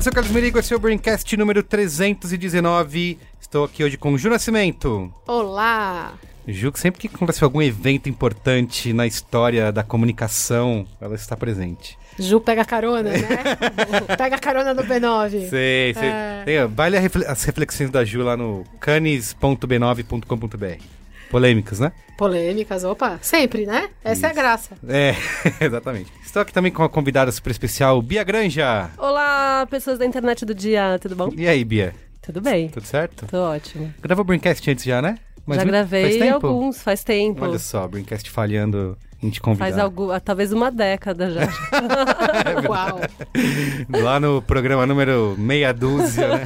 eu sou o Carlos Merigo, esse é o Braincast número 319. Estou aqui hoje com o Ju Nascimento. Olá! Ju, sempre que acontece algum evento importante na história da comunicação, ela está presente. Ju pega carona, né? pega carona no B9. Sei, sei. É. Tem, vale as reflexões da Ju lá no canis.b9.com.br. Polêmicas, né? Polêmicas, opa, sempre, né? Essa é a graça. É, exatamente. Estou aqui também com uma convidada super especial, Bia Granja. Olá, pessoas da internet do dia, tudo bom? E aí, Bia? Tudo bem, Tudo certo? tô ótimo. Gravou o Braincast antes já, né? Mas Já faz gravei tempo? alguns, faz tempo. Olha só, Braincast falhando em te convidar. Faz algum, ah, talvez uma década já. Uau! Lá no programa número meia dúzia, né?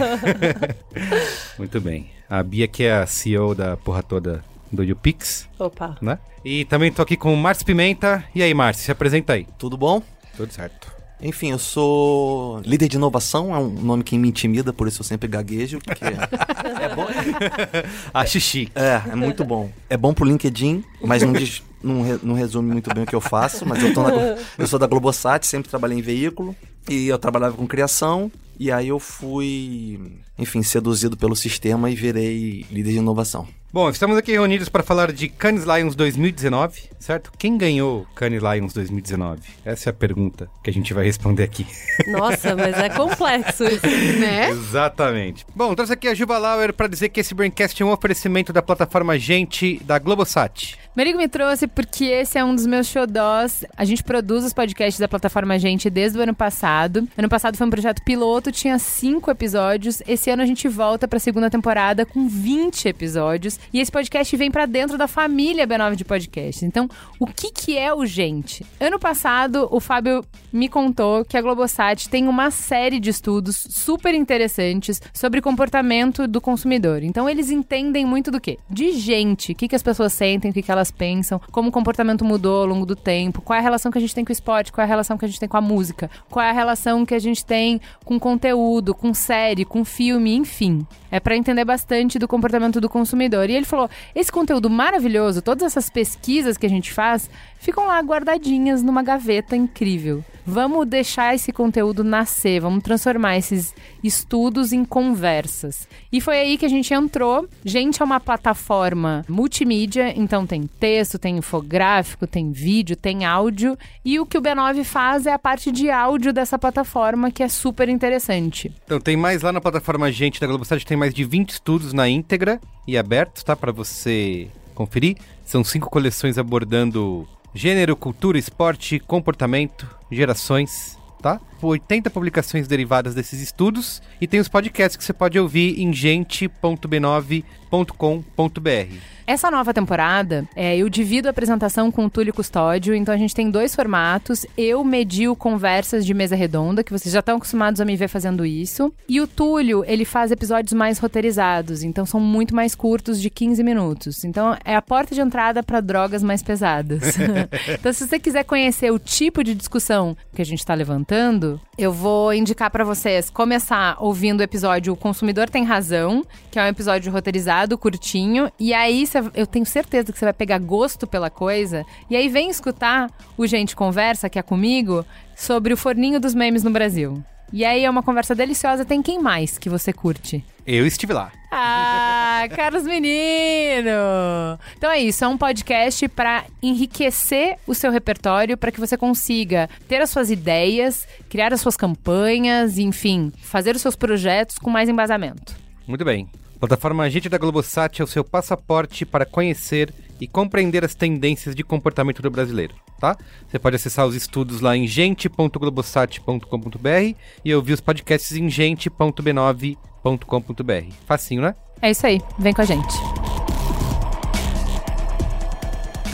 Muito bem. A Bia que é a CEO da porra toda do YouPix, Opa. né? E também tô aqui com o Márcio Pimenta. E aí, Márcio, se apresenta aí. Tudo bom? Tudo certo. Enfim, eu sou líder de inovação, é um nome que me intimida, por isso eu sempre gaguejo, porque é bom. A xixi. É, é muito bom. É bom pro LinkedIn, mas não, diz- não, re- não resume muito bem o que eu faço, mas eu, tô na eu sou da Globosat, sempre trabalhei em veículo, e eu trabalhava com criação, e aí eu fui, enfim, seduzido pelo sistema e virei líder de inovação. Bom, estamos aqui reunidos para falar de Cannes Lions 2019, certo? Quem ganhou Cannes Lions 2019? Essa é a pergunta que a gente vai responder aqui. Nossa, mas é complexo isso. né? Exatamente. Bom, trouxe aqui a Juba Lauer para dizer que esse Braincast é um oferecimento da plataforma Gente da Globosat. Merigo me trouxe porque esse é um dos meus xodós. A gente produz os podcasts da plataforma Gente desde o ano passado. Ano passado foi um projeto piloto, tinha cinco episódios. Esse ano a gente volta para a segunda temporada com 20 episódios. E esse podcast vem para dentro da família B9 de podcasts. Então, o que, que é o Gente? Ano passado, o Fábio me contou que a Globosat tem uma série de estudos super interessantes sobre comportamento do consumidor. Então, eles entendem muito do quê? De gente, o que, que as pessoas sentem, o que, que elas pensam, como o comportamento mudou ao longo do tempo, qual é a relação que a gente tem com o esporte, qual é a relação que a gente tem com a música, qual é a relação que a gente tem com conteúdo, com série, com filme, enfim. É para entender bastante do comportamento do consumidor. E ele falou: esse conteúdo maravilhoso, todas essas pesquisas que a gente faz, ficam lá guardadinhas numa gaveta incrível. Vamos deixar esse conteúdo nascer, vamos transformar esses estudos em conversas. E foi aí que a gente entrou. Gente, é uma plataforma multimídia, então tem texto, tem infográfico, tem vídeo, tem áudio. E o que o B9 faz é a parte de áudio dessa plataforma, que é super interessante. Então tem mais lá na plataforma Gente da Globosat, tem mais de 20 estudos na íntegra e abertos, tá? Para você conferir. São cinco coleções abordando gênero, cultura, esporte, comportamento, gerações, tá? 80 publicações derivadas desses estudos e tem os podcasts que você pode ouvir em gente.b9.com.br. Essa nova temporada, é, eu divido a apresentação com o Túlio Custódio, então a gente tem dois formatos. Eu medio conversas de mesa redonda, que vocês já estão acostumados a me ver fazendo isso. E o Túlio, ele faz episódios mais roteirizados, então são muito mais curtos, de 15 minutos. Então é a porta de entrada para drogas mais pesadas. então, se você quiser conhecer o tipo de discussão que a gente está levantando, eu vou indicar para vocês começar ouvindo o episódio O Consumidor Tem Razão, que é um episódio roteirizado, curtinho, e aí cê- eu tenho certeza que você vai pegar gosto pela coisa, e aí vem escutar o Gente Conversa, que é comigo, sobre o forninho dos memes no Brasil. E aí é uma conversa deliciosa, tem quem mais que você curte? Eu estive lá. Ah, Carlos Menino! Então é isso, é um podcast para enriquecer o seu repertório, para que você consiga ter as suas ideias, criar as suas campanhas, enfim, fazer os seus projetos com mais embasamento. Muito bem. Plataforma Gente da Globosat é o seu passaporte para conhecer e compreender as tendências de comportamento do brasileiro, tá? Você pode acessar os estudos lá em gente.globosat.com.br e ouvir os podcasts em gente.b9.com.br. Facinho, né? É isso aí, vem com a gente.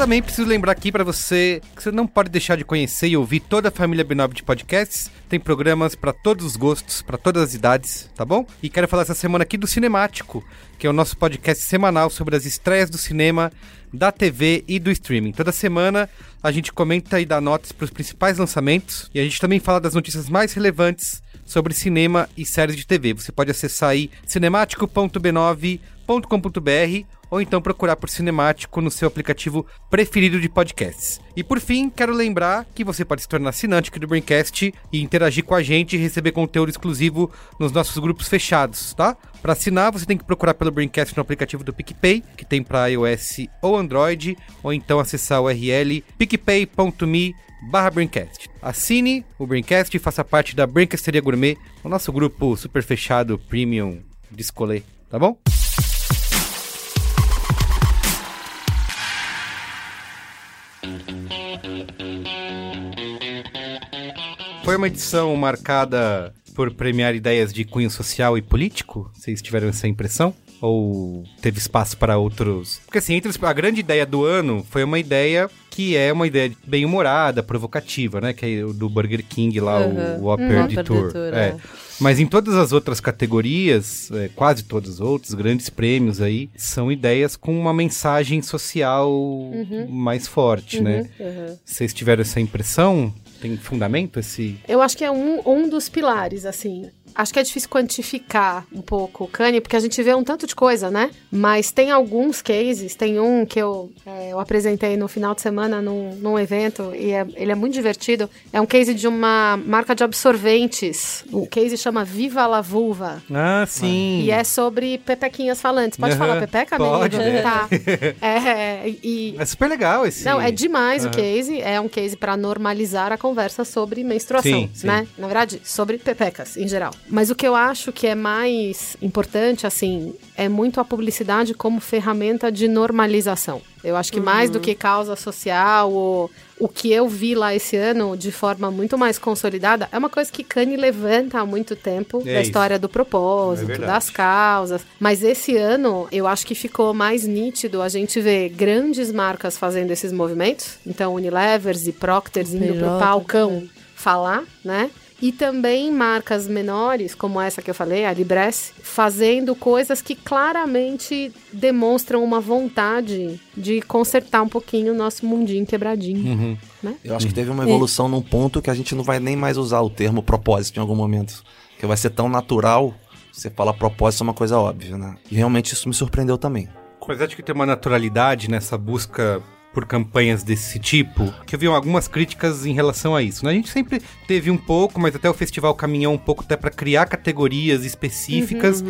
Também preciso lembrar aqui pra você que você não pode deixar de conhecer e ouvir toda a família B9 de podcasts. Tem programas pra todos os gostos, pra todas as idades, tá bom? E quero falar essa semana aqui do Cinemático, que é o nosso podcast semanal sobre as estreias do cinema, da TV e do streaming. Toda semana a gente comenta e dá notas pros principais lançamentos e a gente também fala das notícias mais relevantes sobre cinema e séries de TV. Você pode acessar aí cinemático.b9.com.br ou então procurar por Cinemático no seu aplicativo preferido de podcasts. E por fim, quero lembrar que você pode se tornar assinante aqui do Braincast e interagir com a gente e receber conteúdo exclusivo nos nossos grupos fechados, tá? Para assinar, você tem que procurar pelo Braincast no aplicativo do PicPay, que tem para iOS ou Android, ou então acessar o URL picpay.me barra Braincast. Assine o Braincast e faça parte da Braincasteria Gourmet, o nosso grupo super fechado, premium, de escolher, tá bom? Foi uma edição marcada por premiar ideias de cunho social e político? Vocês tiveram essa impressão? Ou teve espaço para outros? Porque assim, entre a grande ideia do ano foi uma ideia que é uma ideia bem humorada, provocativa, né? Que é do Burger King lá, Aham. o Whopper Hum. de Tour, é. é. Mas em todas as outras categorias, é, quase todos os outros, grandes prêmios aí, são ideias com uma mensagem social mais forte, né? Uhum. Vocês tiveram essa impressão? Tem fundamento esse... Eu acho que é um, um dos pilares, assim. Acho que é difícil quantificar um pouco o Kanye, porque a gente vê um tanto de coisa, né? Mas tem alguns cases, tem um que eu, é, eu apresentei no final de semana num, num evento, e é- ele é muito divertido. É um case de uma marca de absorventes. O case chama Viva la Vulva. Ah, sim. E é sobre pepequinhas falantes. Pode Aham, falar pepeca, amigo? pode, é. Tá. É, e, É super legal esse. não, é demais o Aham. case. É um case pra normalizar a conversa sobre menstruação, Sim, sim. né? Na verdade, sobre pepecas em geral. Mas o que eu acho que é mais importante, assim, é muito a publicidade como ferramenta de normalização. Eu acho que mais do que causa social ou o que eu vi lá esse ano de forma muito mais consolidada é uma coisa que Kanye levanta há muito tempo É da isso. história do propósito, É das causas. Mas esse ano, eu acho que ficou mais nítido a gente ver grandes marcas fazendo esses movimentos. Então, Unilevers e Procters indo pro palcão falar, né? E também marcas menores, como essa que eu falei, a Libresse, fazendo coisas que claramente demonstram uma vontade de consertar um pouquinho o nosso mundinho quebradinho. Uhum. Eu acho que teve uma evolução num ponto que a gente não vai nem mais usar o termo propósito em algum momento. Que vai ser tão natural, você fala propósito é uma coisa óbvia, né? E realmente isso me surpreendeu também. Mas acho que tem uma naturalidade nessa busca por campanhas desse tipo, que eu vi algumas críticas em relação a isso. Né? A gente sempre teve um pouco, mas até o festival caminhou um pouco até para criar categorias específicas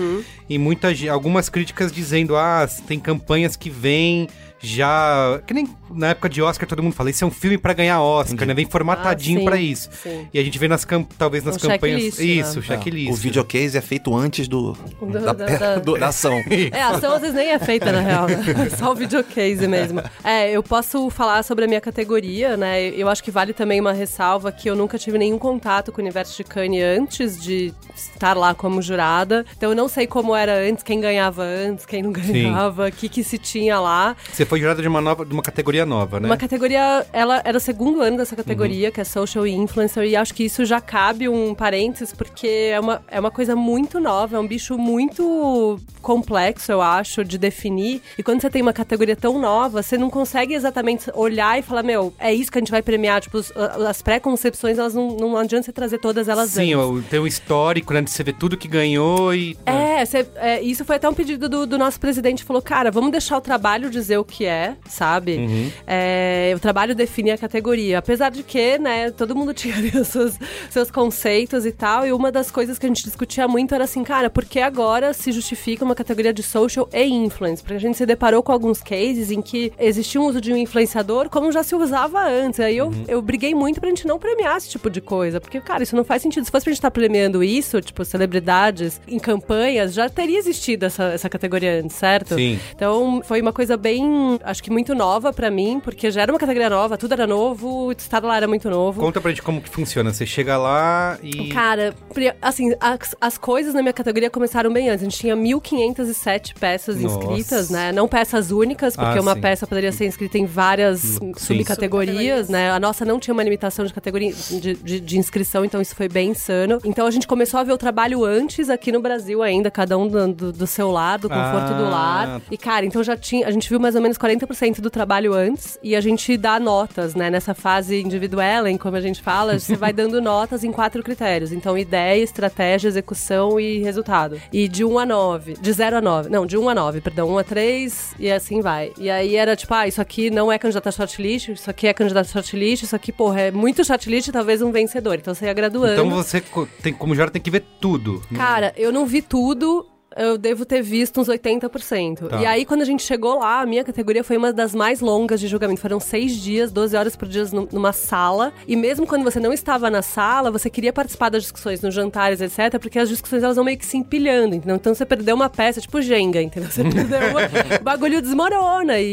e muitas algumas críticas dizendo ah tem campanhas que vêm já que nem na época de Oscar todo mundo fala isso é um filme para ganhar Oscar, né? Vem formatadinho Ah, para isso. sim. E a gente vê nas talvez nas Um campanhas checklist, né? isso, É, checklist. o videocase é feito antes do, Do- da, da- da- do- da ação. É, a ação às vezes nem é feita, na real, né? Só o videocase mesmo. É, eu posso falar sobre a minha categoria, né? Eu acho que vale também uma ressalva que eu nunca tive nenhum contato com o universo de Kanye antes de estar lá como jurada. Então eu não sei como era antes, quem ganhava antes, quem não ganhava, o que que se tinha lá. Você foi jurada de uma nova de uma categoria nova, né? Uma categoria, ela era o segundo ano dessa categoria, que é Social Influencer, e acho que isso já cabe um parênteses, porque é uma, é uma coisa muito nova, é um bicho muito complexo, eu acho, de definir. E quando você tem uma categoria tão nova, você não consegue exatamente olhar e falar, meu, é isso que a gente vai premiar. Tipo, os- as pré-concepções, elas não, não adianta você trazer todas elas Sim, antes. tem um histórico, né? De você ver tudo que ganhou e. É, cê- é, isso foi até um pedido do, do nosso presidente. Falou, cara, vamos deixar o trabalho dizer o que é, sabe? É, o trabalho definir a categoria. Apesar de que, né, todo mundo tinha ali seus, seus conceitos e tal. E uma das coisas que a gente discutia muito era assim, cara, por que agora se justifica uma categoria de social e influence? Porque a gente se deparou com alguns cases em que existia um uso de um influenciador como já se usava antes. Aí eu, eu briguei muito pra gente não premiar esse tipo de coisa. Porque, cara, isso não faz sentido. Se fosse pra gente estar premiando isso, tipo, celebridades em campanhas já teria existido essa, essa categoria antes, certo? Sim. Então foi uma coisa bem, acho que muito nova pra mim, porque já era uma categoria nova, tudo era novo, o estado lá era muito novo. Conta pra gente como que funciona. Você chega lá e. Cara, assim, as, as coisas na minha categoria começaram bem antes. A gente tinha 1.507 peças Nossa. inscritas, né? Não peças únicas, porque Ah, uma sim. peça poderia ser inscrita em várias Sim. subcategorias, né? A nossa não tinha uma limitação de categoria de, de- de inscrição, então isso foi bem insano. Então a gente começou a ver o trabalho antes aqui no Brasil ainda, cada um do, do- do seu lado, do conforto do Ah. lar. E, cara, então já tinha. A gente viu mais ou menos 40% do trabalho antes e a gente dá notas, né? Nessa fase individual, como a gente fala, você vai dando notas em quatro critérios. Então, ideia, estratégia, execução e resultado. E de 1 a 9. De 0 a 9. Não, de 1 a 9, perdão. 1 a 3 e assim vai. E aí era tipo, ah, isso aqui não é candidato a shortlist, isso aqui é candidato a shortlist, isso aqui, porra, é muito shortlist, talvez um vencedor. Então você ia graduando. Então você, tem, como jurado, tem que ver tudo. Cara, eu não vi tudo. Eu devo ter visto uns 80%. Tá. E aí, quando a gente chegou lá, a minha categoria foi uma das mais longas de julgamento. Foram seis dias, 12 horas por dia num- numa sala. E mesmo quando você não estava na sala, você queria participar das discussões, nos jantares, etc. Porque as discussões elas vão meio que se empilhando. Entendeu? Então você perdeu uma peça, tipo Jenga, entendeu? Você perdeu uma. o bagulho desmorona. E,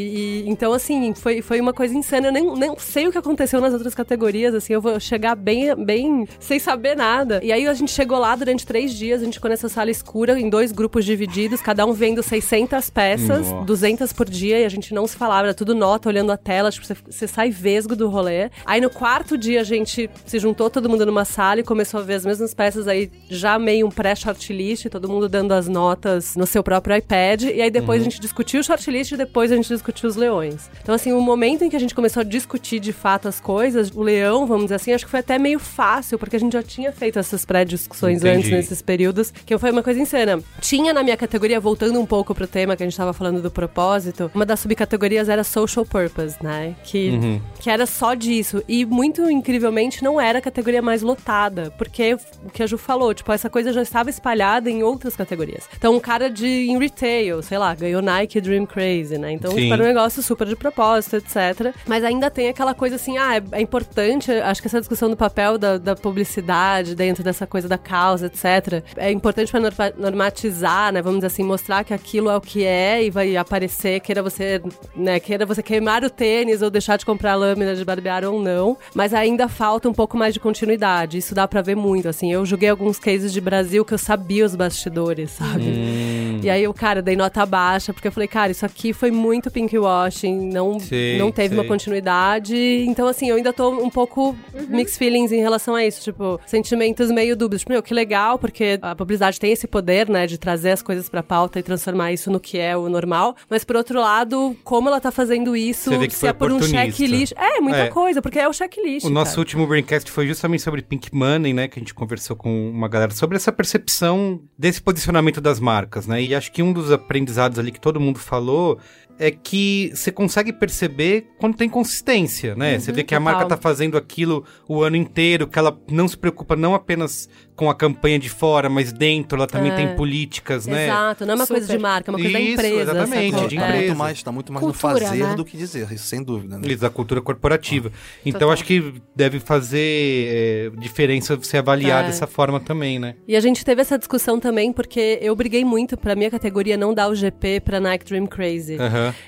e- então, assim, foi, foi uma coisa insana. Eu nem, nem sei o que aconteceu nas outras categorias. Assim, eu vou chegar bem, bem sem saber nada. E aí a gente chegou lá durante três dias, a gente ficou nessa sala escura, em dois grupos divididos, cada um vendo 600 peças, Nossa. 200 por dia, e a gente não se falava, era tudo nota, olhando a tela, tipo, você, você sai vesgo do rolê. Aí no quarto dia a gente se juntou todo mundo numa sala e começou a ver as mesmas peças aí, já meio um pré-shortlist, todo mundo dando as notas no seu próprio iPad, e aí depois a gente discutiu o shortlist e depois a gente discutiu os leões. Então assim, o momento em que a gente começou a discutir de fato as coisas, o leão, vamos dizer assim, acho que foi até meio fácil, porque a gente já tinha feito essas pré-discussões antes nesses períodos, que foi uma coisa insana. Tinha na minha categoria, voltando um pouco pro tema que a gente tava falando do propósito, uma das subcategorias era social purpose, né? Que, Uhum. que era só disso. E muito incrivelmente não era a categoria mais lotada, porque o que a Ju falou, tipo, essa coisa já estava espalhada em outras categorias. Então, um cara de em retail, sei lá, ganhou Nike Dream Crazy, né? Então, Sim. tipo, era um negócio super de propósito, etc. Mas ainda tem aquela coisa assim, ah, é, é importante, acho que essa discussão do papel da, da publicidade dentro dessa coisa da causa, etc. É importante para normatizar, né? Vamos dizer assim, mostrar que aquilo é o que é e vai aparecer, queira você, né, queira você queimar o tênis ou deixar de comprar lâmina de barbear ou não, mas ainda falta um pouco mais de continuidade. Isso dá pra ver muito, assim. Eu joguei alguns cases de Brasil que eu sabia os bastidores, sabe? Hum. E aí eu, cara, dei nota baixa, porque eu falei, cara, isso aqui foi muito pinkwashing, não, Sei, não teve uma sei. continuidade. Então, assim, eu ainda tô um pouco mixed feelings em relação a isso, tipo, sentimentos meio dúbios. Tipo, meu, que legal, porque a publicidade tem esse poder, né, de trazer as coisas pra pauta e transformar isso no que é o normal. Mas, por outro lado, como ela tá fazendo isso, se é por um checklist. É, muita É. coisa, porque é o checklist. O nosso cara. último Braincast foi justamente sobre Pink Money, né? Que a gente conversou com uma galera sobre essa percepção desse posicionamento das marcas, né? E acho que um dos aprendizados ali que todo mundo falou é que você consegue perceber quando tem consistência, né? você vê que a marca total. tá fazendo aquilo o ano inteiro, que ela não se preocupa não apenas com a campanha de fora, mas dentro ela também É. tem políticas, né? Exato, não é uma coisa de Super. marca, é uma coisa Isso, da empresa. exatamente, sacou? de Tá empresa. muito mais, tá muito mais Cultura, no fazer né? do que dizer, isso sem dúvida, né? Isso, da cultura corporativa. Então Total. acho que deve fazer é, diferença você avaliar É. dessa forma também, né? E a gente teve essa discussão também porque eu briguei muito pra minha categoria não dar o GP pra Nike Dream Crazy.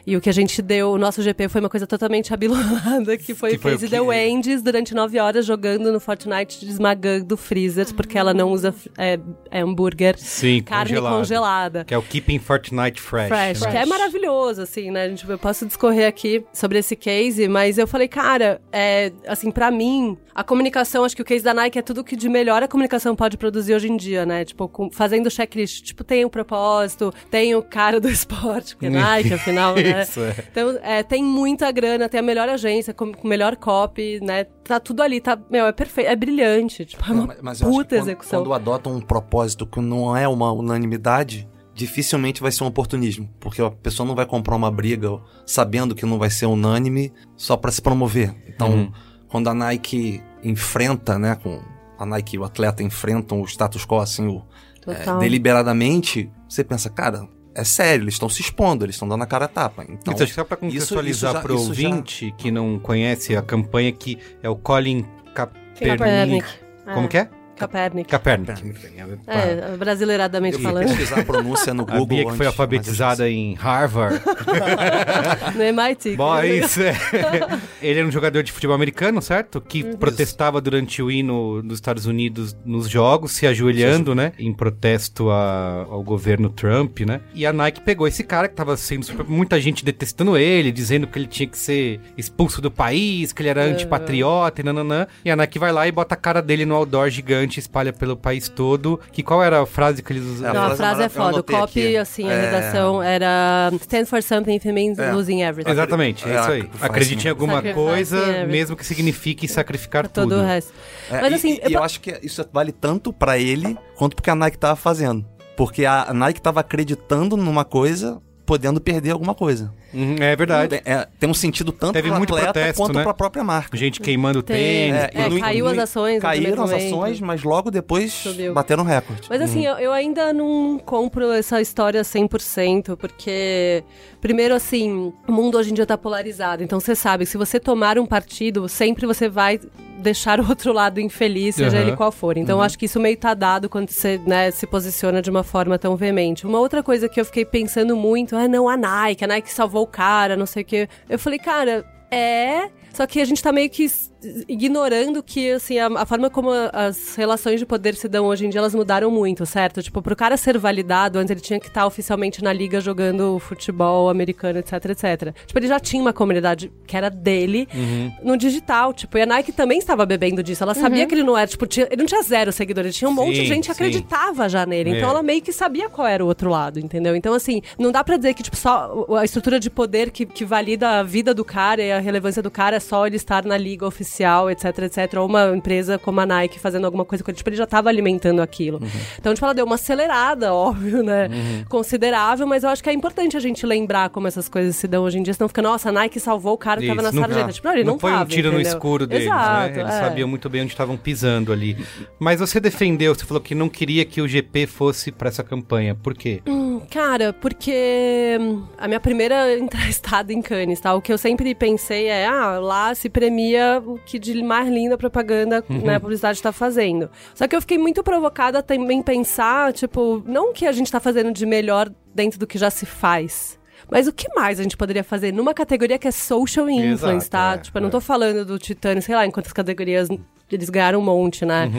E o que a gente deu, o nosso GP foi uma coisa totalmente abilolada, que foi Que o quê? The Wendy's durante nove horas jogando no Fortnite, esmagando freezers, porque ela não usa é, é hambúrguer, Sim, carne congelado. congelada. Que é o Keeping Fortnite Fresh. Fresh, né? que é maravilhoso, assim, né? A gente, eu posso discorrer aqui sobre esse case, mas eu falei, cara, é, assim, pra mim, a comunicação, acho que o case da Nike é tudo que de melhor a comunicação pode produzir hoje em dia, né? Tipo, com- fazendo checklist, tipo, tem o propósito, tem o cara do esporte, porque é Nike, afinal, né? Isso, é. Então, é, tem muita grana, tem a melhor agência, com, com melhor copy, né? Tá tudo ali, tá, meu, é perfeito, é brilhante, tipo, é uma Mas- mas eu acho puta quando, execução. Quando adotam um propósito que não é uma unanimidade, dificilmente vai ser um oportunismo. Porque a pessoa não vai comprar uma briga sabendo que não vai ser unânime só para se promover. Então, Uhum. quando a Nike enfrenta, né, com a Nike e o atleta enfrentam o status quo, assim, o, é, deliberadamente, você pensa, cara, é sério, eles estão se expondo, eles estão dando a cara a tapa. Então, Isso, acho que só pra isso- contextualizar já- pro isso já- ouvinte que não conhece a campanha que é o Colin Kaepernick. Kaepernick. Como que é? Capernic. Capernic. É, brasileiradamente Eu falando. pesquisar a pronúncia no A Google. Bia que foi alfabetizada em Harvard. No MIT. Bom, é isso. É. Ele era um jogador de futebol americano, certo? Que protestava durante o hino dos Estados Unidos nos jogos, se ajoelhando, né? Em protesto a- ao governo Trump, né? E a Nike pegou esse cara que tava sendo super- muita gente detestando ele, dizendo que ele tinha que ser expulso do país, que ele era antipatriota e nananã. E a Nike vai lá e bota a cara dele no outdoor gigante, espalha pelo país todo. Que qual era a frase que eles usavam? Não, a frase é foda. O copy, aqui. assim, a É. redação era Stand for something if it means É. losing everything. Exatamente, é É, isso aí. Acredite em alguma Sacrifice coisa, mesmo que signifique sacrificar Todo tudo. o resto. É, Mas e- assim, e, eu, eu- acho que isso vale tanto pra ele quanto porque a Nike tava fazendo. Porque a Nike tava acreditando numa coisa, podendo perder alguma coisa. Uhum, é verdade. É, tem um sentido tanto Teve muito atleta protesto, quanto né? pra própria marca. Gente queimando Tem. tênis. É, e no- caiu as ações Caíram as ações, mas logo depois Subiu. bateram recorde. Mas assim, eu, eu ainda não compro essa história 100%, porque, primeiro, assim, o mundo hoje em dia tá polarizado. Então você sabe, se você tomar um partido, sempre você vai deixar o outro lado infeliz, seja Aham. ele qual for. Então eu acho que isso meio tá dado quando você né, se posiciona de uma forma tão veemente. Uma outra coisa que eu fiquei pensando muito, ah, não, a Nike, a Nike salvou o cara, não sei o quê. Eu falei, cara, é. Só que a gente tá meio que ignorando que, assim, a, a forma como as relações de poder se dão hoje em dia, elas mudaram muito, certo? Tipo, pro cara ser validado, antes ele tinha que estar oficialmente na liga jogando futebol americano, etc, etc. Tipo, ele já tinha uma comunidade que era dele no digital, tipo, e a Nike também estava bebendo disso. Ela sabia que ele não era, tipo, tinha- ele não tinha zero seguidores, tinha um monte Sim, de gente que acreditava já nele. Então É. ela meio que sabia qual era o outro lado, entendeu? Então, assim, não dá pra dizer que, tipo, só a estrutura de poder que, que valida a vida do cara e a relevância do cara é só ele estar na liga oficial, etc, etc. Ou uma empresa como a Nike fazendo alguma coisa com ele. Tipo, ele já tava alimentando aquilo. Então, tipo, ela deu uma acelerada, óbvio, né? Considerável, mas eu acho que é importante a gente lembrar como essas coisas se dão hoje em dia, senão fica, nossa, a Nike salvou o cara que tava na não- sarjeta. Tipo, não, ele não, foi um tava, tiro no entendeu? escuro deles, Exato, né? Eles é. sabiam muito bem onde estavam pisando ali. Mas você defendeu, você falou que não queria que o GP fosse pra essa campanha. Por quê? Hum, Cara, porque hum, a minha primeira estada em Cannes, tá? O que eu sempre pensei é, ah, lá se premia o que de mais linda propaganda, né, a publicidade tá fazendo. Só que eu fiquei muito provocada também pensar, tipo, não o que a gente tá fazendo de melhor dentro do que já se faz. Mas o que mais a gente poderia fazer numa categoria que é social influence, Exato, tá? é, tipo, eu não é. tô falando do Titânio, sei lá, em quantas categorias eles ganharam um monte, né?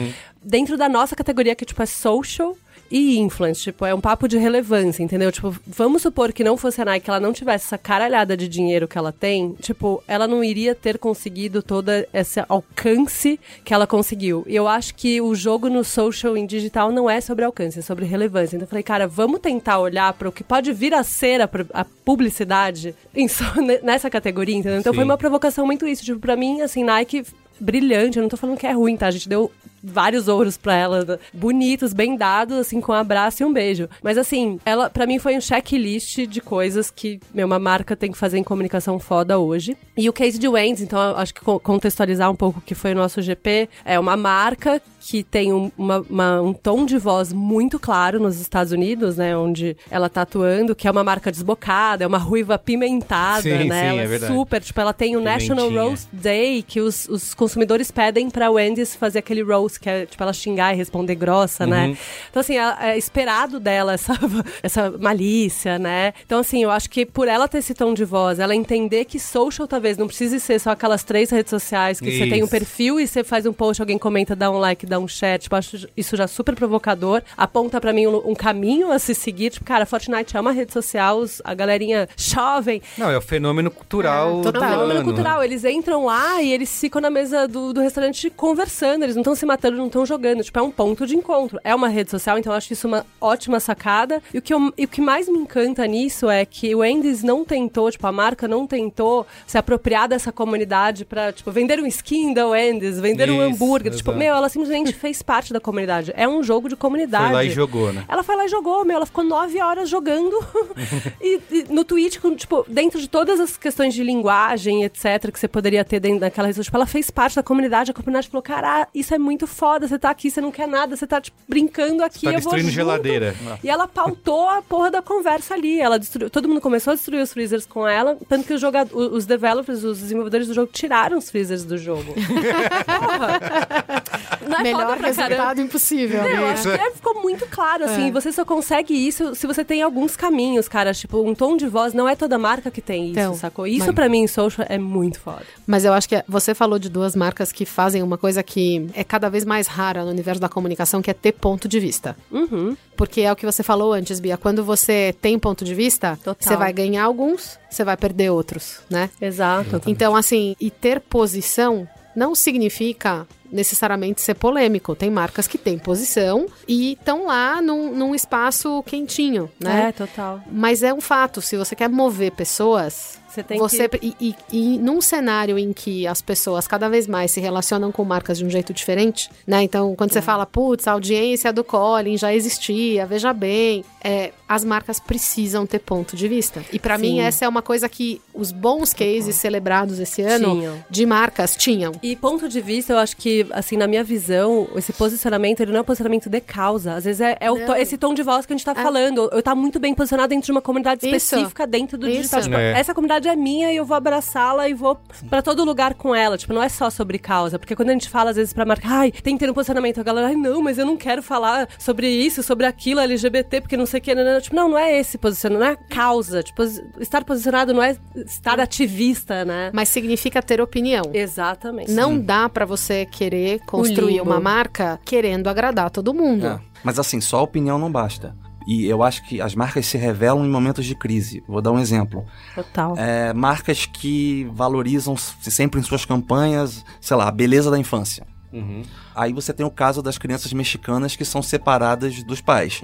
Dentro da nossa categoria, que, tipo, é social e influence, tipo, é um papo de relevância, entendeu? Tipo, vamos supor que não fosse a Nike, ela não tivesse essa caralhada de dinheiro que ela tem, tipo, ela não iria ter conseguido todo esse alcance que ela conseguiu. E eu acho que o jogo no social e digital não é sobre alcance, é sobre relevância. Então eu falei, cara, vamos tentar olhar para o que pode vir a ser a, a publicidade em nessa categoria, entendeu? Então Sim. foi uma provocação muito isso. Tipo, pra mim, assim, Nike brilhante. Eu não tô falando que é ruim, tá? A gente deu vários ouros pra ela, bonitos, bem dados, assim, com um abraço e um beijo. Mas assim, ela, para mim, foi um checklist de coisas que meu, uma marca tem que fazer em comunicação foda hoje. E o case de Wendy's, então, eu acho que co- contextualizar um pouco o que foi o nosso GP, é uma marca que tem um, uma- uma- um tom de voz muito claro nos Estados Unidos, né? Onde ela tá atuando, que é uma marca desbocada, é uma ruiva pimentada, Sim, né? sim, ela é é verdade. super, tipo, ela tem o National Pimentinha. Roast Day, que os, os consumidores pedem pra Wendy's fazer aquele roast, que é, tipo, ela xingar e responder grossa, Uhum. né? Então, assim, é, é esperado dela essa, essa malícia, né? Então, assim, eu acho que por ela ter esse tom de voz, ela entender que social talvez não precise ser só aquelas três redes sociais, que você tem um Isso. perfil e você faz um post, alguém comenta, dá um like, dá um share, tipo, acho isso já super provocador, aponta pra mim um, um caminho a se seguir, tipo, cara, Fortnite é uma rede social, os- a galerinha jovem, Não, é o fenômeno cultural é do um fenômeno ano. cultural. Eles entram lá e eles ficam na mesa do, do restaurante conversando. Eles não estão se matando, não estão jogando. Tipo, é um ponto de encontro. É uma rede social, então eu acho isso uma ótima sacada. E o que, eu- e o que mais me encanta nisso é que o Wendy's não tentou, tipo, a marca não tentou se apropriar dessa comunidade pra, tipo, vender um skin da Wendy's, vender um Isso, hambúrguer. Tipo, exato. meu, ela simplesmente fez parte da comunidade. É um jogo de comunidade. Foi lá e jogou, né? Ela foi lá e jogou, meu. Ela ficou nove horas jogando. e, e no Twitch, com, tipo, dentro de todas as questões de linguagem, etc., que você poderia ter dentro daquela rede tipo, ela fez parte da comunidade. A comunidade falou: cara, isso é muito foda. Você tá aqui, você não quer nada, você tá, tipo, brincando aqui. Tá eu vou destruindo junto. geladeira. E ela pautou a porra da conversa ali. Ela destruiu, todo mundo começou a destruir os freezers com ela, tanto que os, joga- os developers, os desenvolvedores do jogo, tiraram os freezers do jogo. porra! Não é Melhor foda pra resultado caramba. impossível. Não, eu acho que é- ficou muito claro, assim. É. Você só consegue isso se você tem alguns caminhos, cara. Tipo, um tom de voz, não é toda marca que tem isso, Então, sacou? Isso mas- pra mim em social é muito foda. Mas eu acho que você falou de duas marcas que fazem uma coisa que é cada vez mais rara no universo da comunicação, que é ter ponto de vista. Uhum. Porque é o que você falou antes, Bia. Quando você tem ponto de vista, Total. você vai ganhar alguns, você vai perder outros, né? Exato. Então, assim, e ter posição não significa necessariamente ser polêmico. Tem marcas que têm posição e estão lá num, num espaço quentinho, né? É, total. Mas é um fato, se você quer mover pessoas, Você tem você que... e, e, e num cenário em que as pessoas cada vez mais se relacionam com marcas de um jeito diferente, né? Então, quando você fala, putz, a audiência do Colin já existia, veja bem, é, as marcas precisam ter ponto de vista. E pra Sim. mim essa é uma coisa que os bons cases celebrados esse ano Tinham. de marcas tinham. E ponto de vista, eu acho que, assim, na minha visão, esse posicionamento, ele não é um posicionamento de causa. Às vezes é, é to- esse tom de voz que a gente tá falando. Eu tá muito bem posicionado dentro de uma comunidade Isso. específica dentro do digital. Isso. Tipo, É. essa comunidade é minha e eu vou abraçá-la e vou pra todo lugar com ela. Tipo, não é só sobre causa. Porque quando a gente fala, às vezes, pra marca, ai, tem que ter um posicionamento. A galera, ai, não, mas eu não quero falar sobre isso, sobre aquilo, LGBT, porque não sei o que. Não, não, não. Tipo, não, não é esse posicionamento, não é causa. Tipo, estar posicionado não é estar ativista, né? Mas significa ter opinião. Exatamente. Não dá pra você querer construir uma marca querendo agradar todo mundo. É. Mas assim, só opinião não basta. E eu acho que as marcas se revelam em momentos de crise. Vou dar um exemplo. Total. É, marcas que valorizam sempre em suas campanhas, sei lá, a beleza da infância. Aí você tem o caso das crianças mexicanas que são separadas dos pais.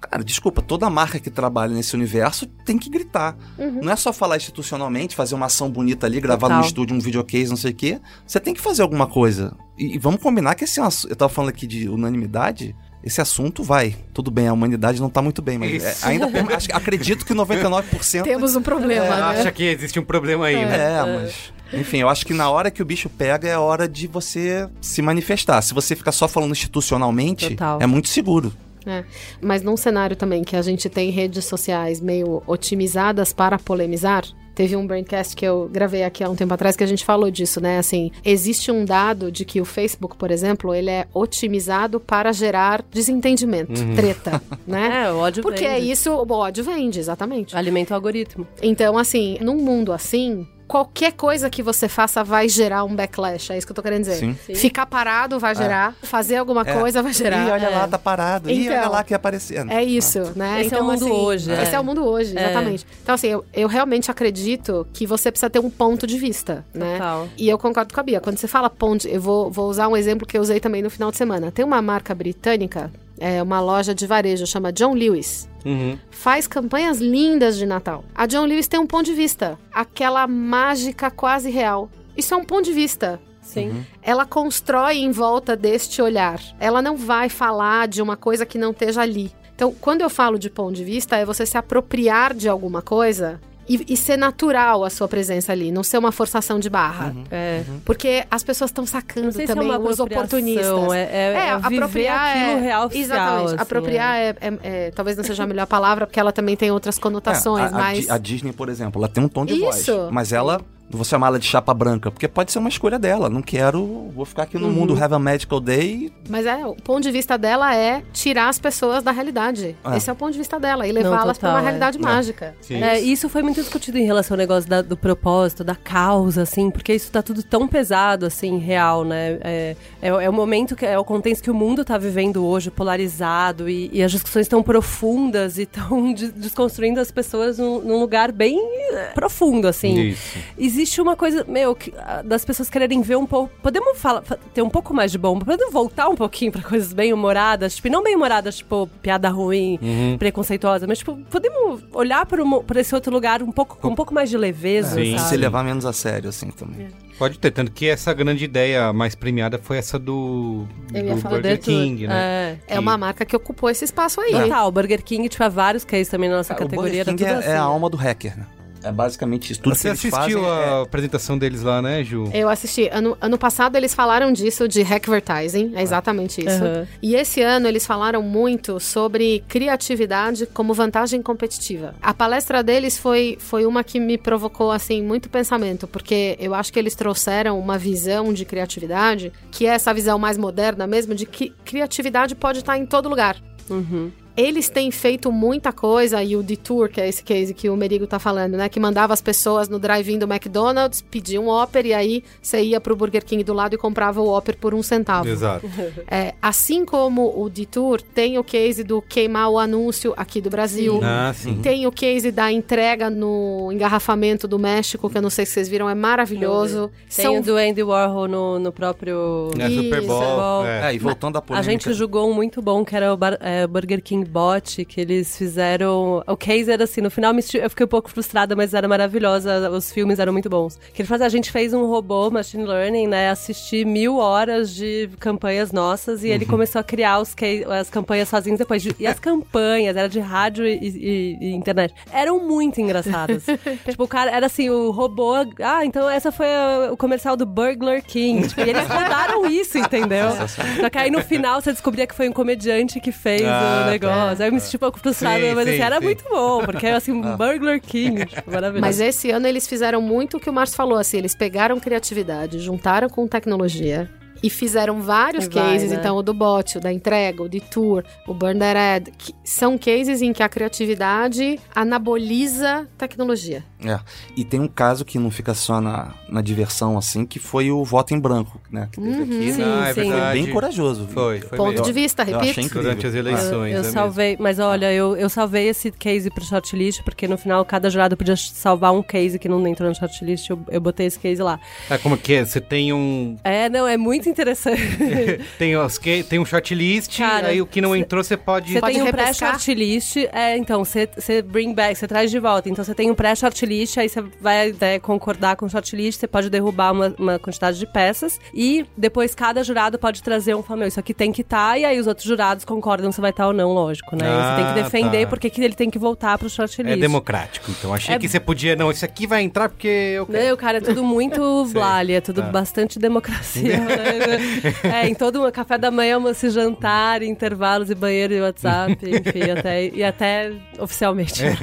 Cara, desculpa, toda marca que trabalha nesse universo tem que gritar. Não é só falar institucionalmente, fazer uma ação bonita ali, gravar Total. no estúdio um videocase, não sei o quê. Você tem que fazer alguma coisa. E, e vamos combinar que esse é um assu- Eu tava falando aqui de unanimidade. Esse assunto vai. Tudo bem, a humanidade não tá muito bem, mas é, Isso. ainda acho- acredito que 99% Temos um problema, É, né? acha que existe um problema aí, né? é, mas. Enfim, eu acho que na hora que o bicho pega é hora de você se manifestar. Se você ficar só falando institucionalmente, Total. é muito seguro. É. Mas num cenário também que a gente tem redes sociais meio otimizadas para polemizar, teve um braincast que eu gravei aqui há um tempo atrás que a gente falou disso, né? Assim, existe um dado de que o Facebook, por exemplo, ele é otimizado para gerar desentendimento, treta, né? É, o ódio Porque é vende. isso, o ódio vende, exatamente. Alimenta o algoritmo. Então, assim, num mundo assim, qualquer coisa que você faça vai gerar um backlash. É isso que eu tô querendo dizer. Sim. Sim. Ficar parado vai gerar, fazer alguma É. coisa vai gerar. Ih, olha É. lá, tá parado. Então, olha lá que aparecendo. É isso, né? Esse é o mundo hoje, Esse é. é o mundo hoje, É. exatamente. Então, assim, eu, eu realmente acredito que você precisa ter um ponto de vista, né? Total. E eu concordo com a Bia. Quando você fala ponto, eu vou, vou usar um exemplo que eu usei também no final de semana. Tem uma marca britânica, é uma loja de varejo, chama John Lewis Uhum. faz campanhas lindas de Natal. A John Lewis tem um ponto de vista, aquela mágica quase real. Isso é um ponto de vista. Sim. Ela constrói em volta deste olhar. Ela não vai falar de uma coisa que não esteja ali. Então, quando eu falo de ponto de vista, é você se apropriar de alguma coisa e, e ser natural a sua presença ali, não ser uma forçação de barra. É. Porque as pessoas estão sacando é também uma os oportunistas. É, é, é viver apropriar aquilo é, real oficial. Exatamente. assim, apropriar é. é- é- talvez não seja a melhor palavra, porque ela também tem outras conotações, É, a, a mas. Di- a Disney, por exemplo, ela tem um tom de Isso. voz. Mas ela, não vou chamar ela de chapa branca, porque pode ser uma escolha dela. Não quero, vou ficar aqui no Uhum. mundo Have a Magical Day. Mas é, o ponto de vista dela é tirar as pessoas da realidade. É. Esse é o ponto de vista dela. E levá-las para uma é. realidade É. mágica. Sim. É, isso foi muito discutido em relação ao negócio da- do propósito, da causa, assim, porque isso tá tudo tão pesado, assim, real, né? É, é, é o momento, que é o contexto que o mundo tá vivendo hoje, polarizado, e, e as discussões estão profundas e estão desconstruindo as pessoas num, num lugar bem eh, profundo, assim. Isso. Existe uma coisa, meu, que, ah, das pessoas quererem ver um pouco. Podemos falar, fa- ter um pouco mais de bomba? Podemos voltar um pouquinho pra coisas bem humoradas? Tipo, não bem humoradas, tipo, piada ruim, preconceituosa, mas, tipo, podemos olhar pra, um- pra esse outro lugar um pouco, com um pouco mais de leveza, Sim. sabe? Se levar menos a sério, assim, também. Pode ter, tanto que essa grande ideia mais premiada foi essa do, do Burger. King, né? É. É uma marca que ocupou esse espaço aí. Total, o Burger King, tipo, há vários cases também na nossa É, o categoria. Burger era King tudo é, é a assim. alma do hacker, né? É basicamente isso. Tudo Você que eles assistiu fazem a é- apresentação deles lá, né, Ju? Eu assisti. Ano, ano passado eles falaram disso, de hackvertising, é exatamente isso. Aham. E esse ano eles falaram muito sobre criatividade como vantagem competitiva. A palestra deles foi, foi uma que me provocou, assim, muito pensamento, porque eu acho que eles trouxeram uma visão de criatividade, que é essa visão mais moderna mesmo, de que criatividade pode estar em todo lugar. Uhum. Eles têm feito muita coisa, e o Detour, que é esse case que o Merigo tá falando, né? Que mandava as pessoas no drive-in do McDonald's, pedir um Whopper, e aí você ia pro Burger King do lado e comprava o Whopper por um centavo. Exato. É, assim como o Detour, tem o case do queimar o anúncio aqui do Brasil. Ah, sim. Tem o case da entrega no engarrafamento do México, que eu não sei se vocês viram, é maravilhoso. Tem o do Andy Warhol no, no próprio... É Super. Bowl. Super Bowl. é. É, e voltando à A polêmica... gente julgou um muito bom, que era o Bar- é, Burger King Bot, que eles fizeram... O case era assim, no final eu fiquei um pouco frustrada, mas era maravilhosa, os filmes eram muito bons. Que ele faz, a gente fez um robô, machine learning, né, assistir mil horas de campanhas nossas, e ele começou a criar os case, as campanhas sozinhos depois. de- e as campanhas, era de rádio e, e- e internet, eram muito engraçadas. tipo, o cara, era assim, o robô... Ah, então essa foi a- o comercial do Burglar King. Tipo, e eles rodaram isso, entendeu? Só que aí no final você descobria que foi um comediante que fez Ah, o negócio. Aí eu me senti um pouco frustrada, Sim, mas sim, assim, era sim. muito bom, porque assim, um Burglar King. Tipo, maravilhoso. Mas esse ano eles fizeram muito o que o Márcio falou, assim, eles pegaram criatividade, juntaram com tecnologia e fizeram vários E vai, cases, né? então o do bot, o da entrega, o de tour, o burn that ad, que são cases em que a criatividade anaboliza tecnologia. É. E tem um caso que não fica só na, na diversão, assim, que foi o voto em branco, né? Que teve aqui. Sim, Ah, é sim. Foi bem corajoso. Foi, foi Ponto mesmo. de vista, eu repito. achei incrível. Durante as eleições. Eu é mesmo. salvei, mas olha, eu, eu salvei esse case pro shortlist, porque no final cada jurado podia salvar um case que não entrou no shortlist, eu, eu botei esse case lá. Ah, como que é? Você tem um... É, não, é muito interessante. tem, os que, tem um shortlist, Cara, aí o que não entrou você pode... Você tem um pré-shortlist, é, então, você, você bring back, você traz de volta. Então, você tem um pré-shortlist, aí você vai né, concordar com o shortlist, você pode derrubar uma, uma quantidade de peças, e depois cada jurado pode trazer um meu, isso aqui tem que estar, e aí os outros jurados concordam se vai estar ou não, lógico, né? Ah, você tem que defender tá. porque que ele tem que voltar pro É shortlist. democrático, então. Achei É- que você podia... Não, esse aqui vai entrar porque eu quero. Não, cara, é tudo muito blale, é tudo Tá. bastante democracia. né? É, em todo um café da manhã, almoço jantar, intervalos e banheiro e WhatsApp, enfim, até, e até oficialmente. É.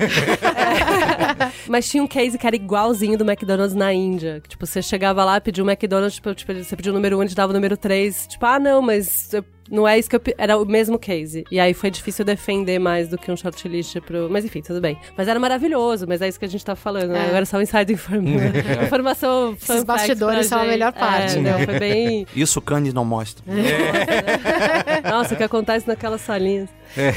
Mas tinha um case que era igualzinho do McDonald's na Índia. Que, tipo, você chegava lá, pedia um McDonald's, tipo, tipo, você pediu o número 1, um, ele dava o número 3. Tipo, ah, não, mas eu- não é isso que eu... Era o mesmo case. E aí foi difícil defender mais do que um shortlist pro... Mas enfim, tudo bem. Mas era maravilhoso, mas é isso que a gente tá falando, né? É. Agora só o inside inform... informação... fun fact bastidores pra são a melhor parte, é, né? Não, foi bem... Isso o Candy não mostra. Nossa, o que acontece naquelas salinhas.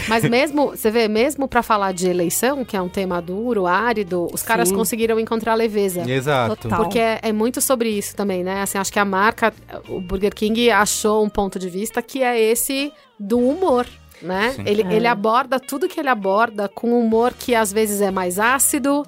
Mas mesmo, você vê, mesmo pra falar de eleição, que é um tema duro, árido, os caras Sim. conseguiram encontrar leveza. Exato. Total. Porque é, é muito sobre isso também, né? Assim, acho que a marca, o Burger King achou um ponto de vista que é esse do humor. Né? Ele, É. ele aborda tudo que ele aborda com um humor que às vezes é mais ácido,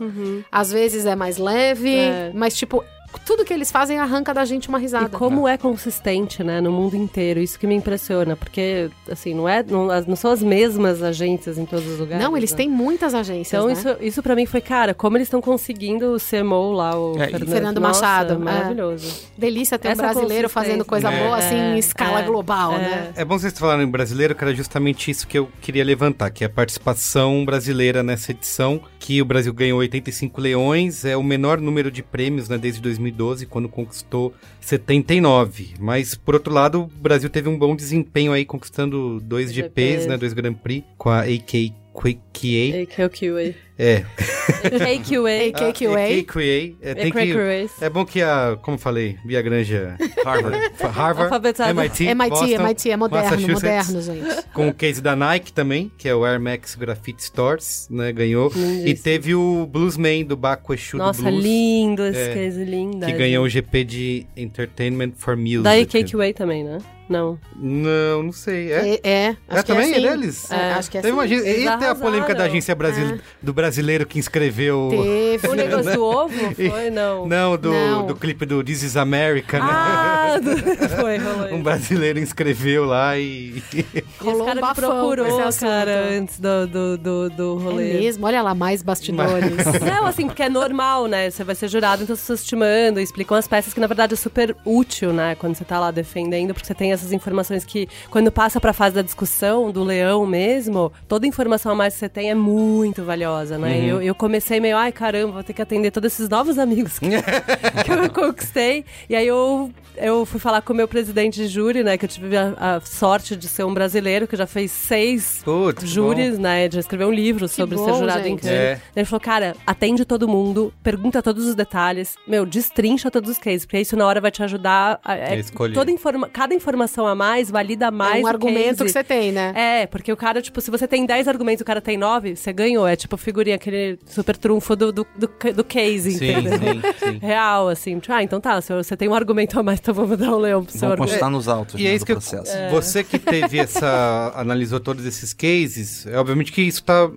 às vezes é mais leve, É. mas tipo, tudo que eles fazem arranca da gente uma risada. E como é consistente, né, no mundo inteiro. Isso que me impressiona. Porque, assim, não, é, não, as- não são as mesmas agências em todos os lugares. Não, eles né? têm muitas agências. Então, né? isso, isso pra mim foi, cara, como eles estão conseguindo o CMO lá, o É, Fernando, Fernando Nossa, Machado, é. Maravilhoso. Delícia ter um Essa brasileiro fazendo coisa É. boa, assim, É, em escala é, global, é. né? É bom vocês falarem em brasileiro, que era justamente isso que eu queria levantar, que é a participação brasileira nessa edição, que o Brasil ganhou 85 leões, é o menor número de prêmios né, desde 2012, quando conquistou 79. Mas, por outro lado, o Brasil teve um bom desempenho aí, conquistando dois GPs, GPs. né, dois Grand Prix, com a AK QA. AKQA. É, AKQA. AKQA. AKQA. É, tem que... AKQA. É bom que a, como falei, Bia Granja, Harvard, Harvard, Alfabetizado. MIT, MIT, Boston, MIT, é moderno, moderno, gente. com o case da Nike também, que é o Air Max Graffiti Stores, né, ganhou. E Lindíssimo. teve o Bluesman do Baco Exu do Nossa, Blues, lindo esse É, case, lindo. que ganhou o GP de Entertainment for Music. Da AKQA também, né? Não. Não, não sei, é? É, é, acho É que também é, assim. deles? É, acho que é assim. agência- Eles E tem a polêmica da agência brasile- do brasileiro que inscreveu... Teve. O negócio do ovo? Foi, não. Não, do, Não. do clipe do This is America, né? Ah, Exato. Foi, rolou. Um brasileiro inscreveu lá e. E esse Rolou cara um bafão procurou, cara, antes do, do, do, do É rolê. mesmo, olha lá, mais bastidores. Não, assim, porque é normal, né? Você vai ser jurado, então as pessoas te mandam, explicam as peças, que na verdade é super útil, né? Quando você tá lá defendendo, porque você tem essas informações que, quando passa pra fase da discussão, do leão mesmo, toda informação a mais que você tem é muito valiosa, né? Eu, eu comecei meio, ai caramba, vou ter que atender todos esses novos amigos que, que eu conquistei. E aí eu. Eu fui falar com o meu presidente de júri, né? Que eu tive a, a sorte de ser um brasileiro que já fez seis Putz, júris, né? Já escreveu um livro sobre bom, ser jurado em gente. Cannes. É. Ele falou, cara, atende todo mundo, pergunta todos os detalhes, meu, destrincha todos os cases, porque isso na hora vai te ajudar a, A escolher. toda informa cada informação a mais valida mais é um o argumento case. que você tem, né? É, porque o cara, tipo, se você tem 10 argumentos e o cara tem 9, você ganhou. É tipo figurinha, aquele super trunfo do, do, do, do case, Sim, entendeu? sim, sim. Real, assim. Tipo, ah, então tá, se você tem um argumento a mais, então vamos dar um leão pro seu argumento. constar nos autos E né, é isso que eu, processo. você que teve essa analisou todos esses cases, é obviamente que isso está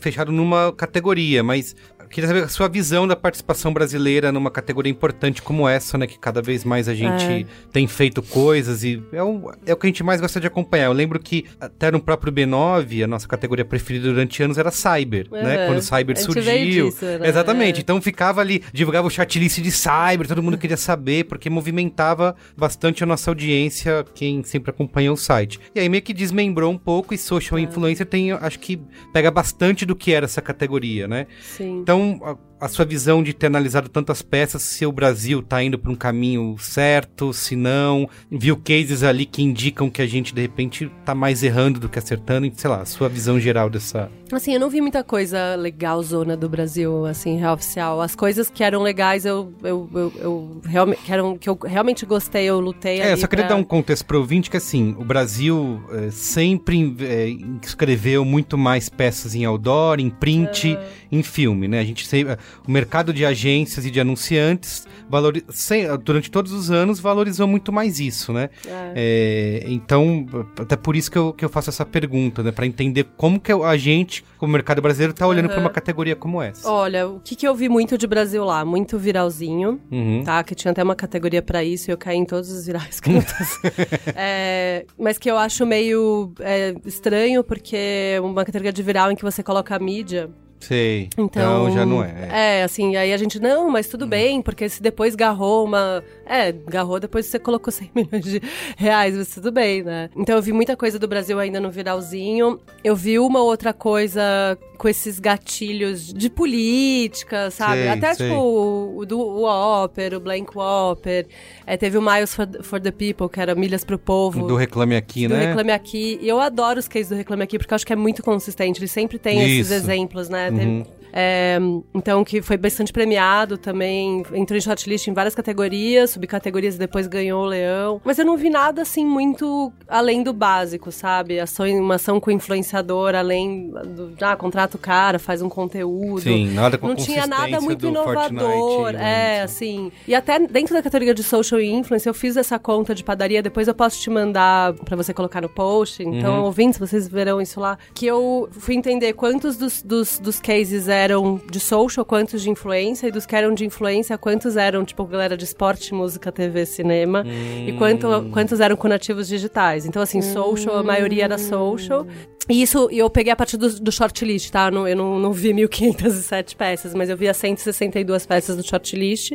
fechado numa categoria, mas queria saber a sua visão da participação brasileira numa categoria importante como essa, né, que cada vez mais a gente É. tem feito coisas e é o, é o que a gente mais gosta de acompanhar. Eu lembro que até no próprio B9, a nossa categoria preferida durante anos era Cyber, né? Uhum. Quando o Cyber surgiu. disso, né? Exatamente. É. Então ficava ali, divulgava o chatlist de cyber, todo mundo queria saber, porque movimentava bastante a nossa audiência, quem sempre acompanha o site. E aí meio que desmembrou um pouco e social influencer tem, acho que pega bastante do que era essa categoria, né? Sim. Então, a, a sua visão de ter analisado tantas peças, se o Brasil tá indo para um caminho certo, se não, viu cases ali que indicam que a gente de repente tá mais errando do que acertando, sei lá, a sua visão geral dessa Assim, eu não vi muita coisa legal zona do Brasil, assim, real oficial. As coisas que eram legais, eu, eu, eu, eu realmente, que, eram, que eu realmente gostei, eu lutei É, só queria pra- dar um contexto pro ouvinte que assim, o Brasil é, sempre é, escreveu muito mais peças em outdoor, em print, em filme, né? A gente sempre, o mercado de agências e de anunciantes valori sem- durante todos os anos valorizou muito mais isso, né? É, então, até por isso que eu, que eu faço essa pergunta, né? Pra entender como que a gente, como mercado brasileiro, tá olhando pra uma categoria como essa. Olha, o que, que eu vi muito de Brasil lá? Muito viralzinho, Uhum. tá? Que tinha até uma categoria pra isso e eu caí em todos os virais que é, Mas que eu acho meio é, estranho, porque é uma categoria de viral em que você coloca a mídia. Sei. Então, já não é. É, assim, aí a gente, não, mas tudo bem, porque se depois garrou uma. É, garrou depois você colocou 100 milhões de reais, mas tudo bem, né? Então eu vi muita coisa do Brasil ainda no viralzinho. Eu vi uma outra coisa com esses gatilhos de política, sabe? Sei, Até sei. tipo o, o do Whopper, o Blank Whopper. É, teve o Miles for, for the People, que era Milhas pro Povo. Do Reclame Aqui, do né? Reclame Aqui. E eu adoro os cases do Reclame Aqui, porque eu acho que é muito consistente. Ele sempre tem esses Isso. exemplos, né? Uhum. Teve- é, então, que foi bastante premiado também. Entrou em shortlist em várias categorias, subcategorias e depois ganhou o Leão. Mas eu não vi nada, assim, muito além do básico, sabe? Ação, uma ação com influenciador, além do... Ah, contrata o cara, faz um conteúdo. Sim, nada com Não tinha nada muito do inovador. Fortnite, é, assim. E até dentro da categoria de social influence, eu fiz essa conta de padaria, depois eu posso te mandar pra você colocar no post. Então, Uhum. ouvintes, vocês verão isso lá. Que eu fui entender quantos dos, dos, dos cases eram de social, quantos de influência, e dos que eram de influência, quantos eram, tipo, galera de esporte, música, TV, cinema, e quanto, quantos eram com nativos digitais. Então, assim, social, a maioria era social. E isso eu peguei a partir do, do shortlist, tá? Eu não, eu não, não vi 1.507 peças, mas eu vi as 162 peças do shortlist,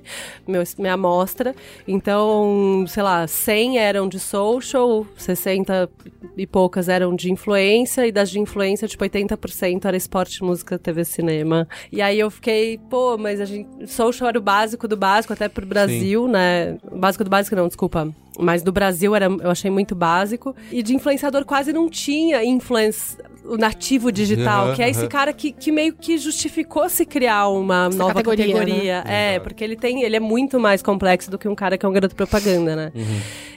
meu, minha amostra. Então, sei lá, 100 eram de social, 60 e poucas eram de influência, e das de influência, tipo, 80% era esporte, música, TV, cinema. E aí eu fiquei, pô, mas a gente. Social era o básico do básico, até pro Brasil, né? O básico do básico, não, desculpa. Mas do Brasil era, eu achei muito básico. E de influenciador quase não tinha influence, o nativo digital, Aham, que é esse aham. cara que, que meio que justificou se criar uma Essa nova categoria, categoria. É, porque ele tem, ele é muito mais complexo do que um cara que é um garoto propaganda, né?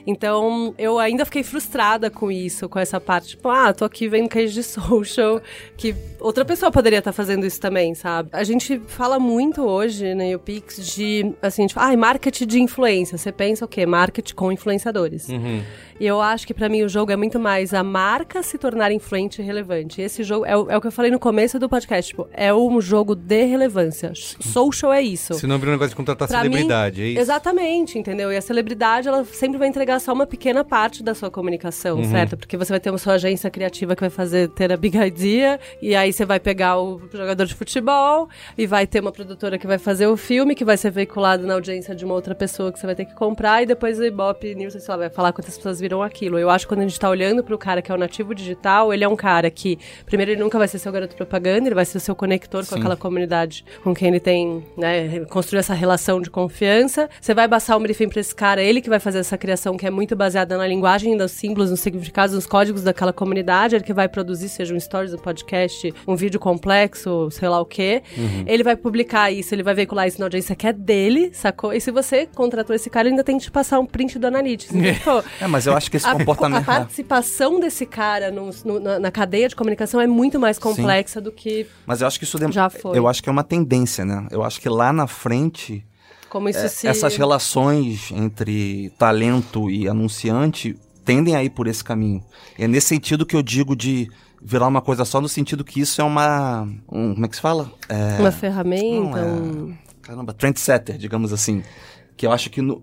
Então, eu ainda fiquei frustrada com isso, com essa parte. Tipo, ah, tô aqui vendo case de social, que outra pessoa poderia estar fazendo isso também, sabe? A gente fala muito hoje na UPix de, assim, tipo, ah, marketing de influência. Você pensa o quê? Marketing com influenciadores. Uhum. E eu acho que pra mim o jogo é muito mais a marca se tornar influente e relevante. Esse jogo é o, é o que eu falei no começo do podcast, tipo, é um jogo de relevância. Social é isso. Se não abrir um negócio de contratar Pra celebridade, mim, é isso? Exatamente, entendeu? E a celebridade, ela sempre vai entregar só uma pequena parte da sua comunicação, Uhum. certo? Porque você vai ter uma sua agência criativa que vai fazer ter a big idea, e aí você vai pegar o jogador de futebol, e vai ter uma produtora que vai fazer o filme, que vai ser veiculado na audiência de uma outra pessoa que você vai ter que comprar, e depois o Ibope News, sei lá, vai falar quantas pessoas viram aquilo. Eu acho que quando a gente tá olhando pro cara que é o nativo digital, ele é um cara que, primeiro, ele nunca vai ser seu garoto propaganda, ele vai ser o seu conector com aquela comunidade com quem ele tem, né, construir essa relação de confiança. Você vai passar um briefing pra esse cara, ele que vai fazer essa criação que é muito baseada na linguagem dos símbolos, nos significados, nos códigos daquela comunidade, ele que vai produzir, seja um stories, um podcast, um vídeo complexo, sei lá o quê. Ele vai publicar isso, ele vai veicular isso na audiência que é dele, sacou? E se você contratou esse cara, ele ainda tem que te passar um print do Analytics. Então, É, mas eu acho que esse a, comportamento. a participação desse cara no- no- na, na cadeia de comunicação é muito mais complexa do que Mas eu acho que isso dem- Já foi. Eu acho que é uma tendência, né? Eu acho que lá na frente como isso é, se... essas relações entre talento e anunciante tendem a ir por esse caminho. É nesse sentido que eu digo de virar uma coisa só, no sentido que isso é uma. um- como é que se fala? É, Uma ferramenta, não, é- um... Caramba, trendsetter, digamos assim. Que eu acho que. no-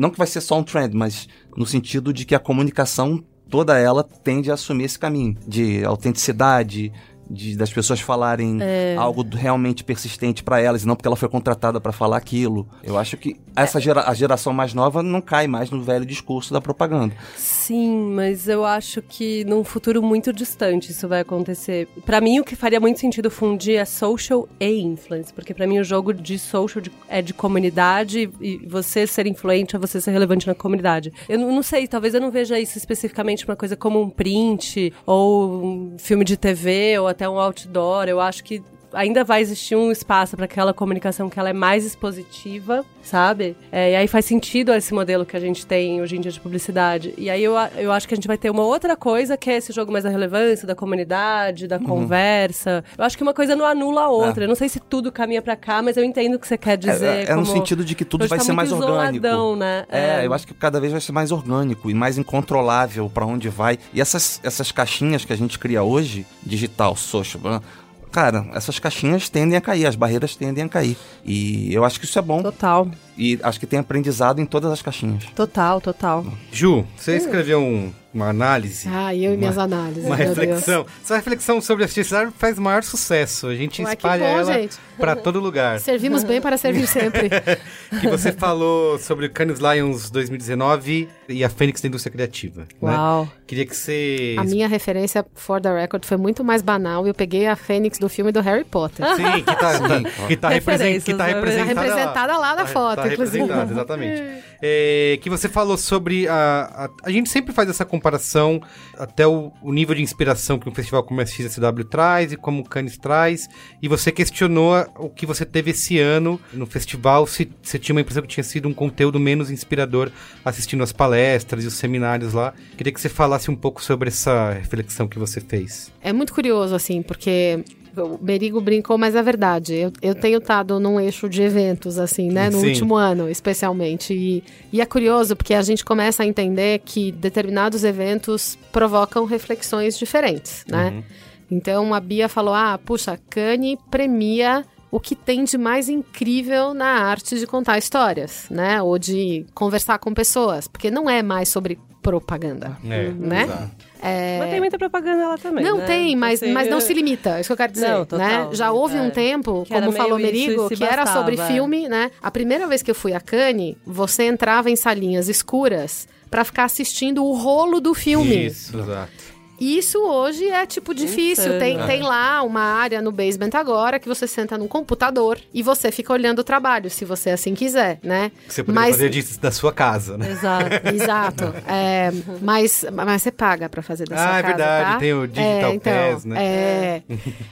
não que vai ser só um trend, mas no sentido de que a comunicação toda ela tende a assumir esse caminho de autenticidade. De, das pessoas falarem É. algo realmente persistente pra elas, e não porque ela foi contratada pra falar aquilo. Eu acho que essa gera, a geração mais nova não cai mais no velho discurso da propaganda. Sim, mas eu acho que num futuro muito distante isso vai acontecer. Pra mim, o que faria muito sentido fundir é social e influence, porque pra mim o jogo de social de- é de comunidade e você ser influente é você ser relevante na comunidade. Eu não não sei, talvez eu não veja isso especificamente uma coisa como um print ou um filme de TV ou até um outdoor. Eu acho que ainda vai existir um espaço para aquela comunicação que ela é mais expositiva, sabe? É, e aí faz sentido esse modelo que a gente tem hoje em dia de publicidade. E aí eu, eu acho que a gente vai ter uma outra coisa que é esse jogo mais da relevância, da comunidade, da conversa. Eu acho que uma coisa não anula a outra. Eu não sei se tudo caminha para cá, mas eu entendo o que você quer dizer. É, é no sentido de que tudo vai tá ser mais orgânico. isoladão, né? É, eu acho que cada vez vai ser mais orgânico e mais incontrolável pra onde vai. E essas, essas caixinhas que a gente cria hoje, digital, social, blá, cara, essas caixinhas tendem a cair, as barreiras tendem a cair. E eu acho que isso é bom. Total, E acho que tem aprendizado em todas as caixinhas. total, total. Ju, você escreveu um- uma análise, Ah, eu e minhas análises. uma meu Deus. reflexão. Essa reflexão sobre a justiça faz maior sucesso. A gente Ué, que espalha bom, ela gente. Pra todo lugar. Servimos bem para servir sempre. que você falou sobre o Cannes Lions 2019 e a Fênix da indústria criativa. né? Uau. Queria que você. A minha referência, for the record, foi muito mais banal. Eu peguei a Fênix do filme do Harry Potter. Sim, que tá, tá- que tá, represen- que tá né? representada, Tá representada lá na Tá- foto, tá inclusive. representada, exatamente. É, que você falou sobre a, a. A gente sempre faz essa comparação até o, o nível de inspiração que um festival como a XSW traz e como o Cannes traz. E você questionou o que você teve esse ano no festival, se você tinha uma impressão que tinha sido um conteúdo menos inspirador assistindo as palestras e os seminários lá. Queria que você falasse um pouco sobre essa reflexão que você fez. É muito curioso, assim, porque o Merigo brincou, mas é verdade. Eu, eu tenho estado num eixo de eventos, assim, né? No Sim. último ano, especialmente. E, e é curioso porque a gente começa a entender que determinados eventos provocam reflexões diferentes, né? Então a Bia falou: ah, puxa, Cane premia o que tem de mais incrível na arte de contar histórias, né? Ou de conversar com pessoas, porque não é mais sobre propaganda, É, né? exato. É, Mas tem muita propaganda lá também. não né? tem, mas, Assim, mas não se limita, é isso que eu quero dizer, Não, total, né? Já houve é. um tempo, Que era como falou Merigo, que era bastava, sobre é. filme, né? A primeira vez que eu fui a Cannes, você entrava em salinhas escuras pra ficar assistindo o rolo do filme. Isso, exato. E isso hoje é, tipo, difícil. Insano. Tem, É. tem lá uma área no basement agora que você senta num computador e você fica olhando o trabalho, se você assim quiser, né? Você poderia Mas- fazer disso da sua casa, né? Exato. Exato. É, mas, mas você paga pra fazer da sua Ah, é casa, verdade, tá? tem o Digital é, então, Pass, né? É,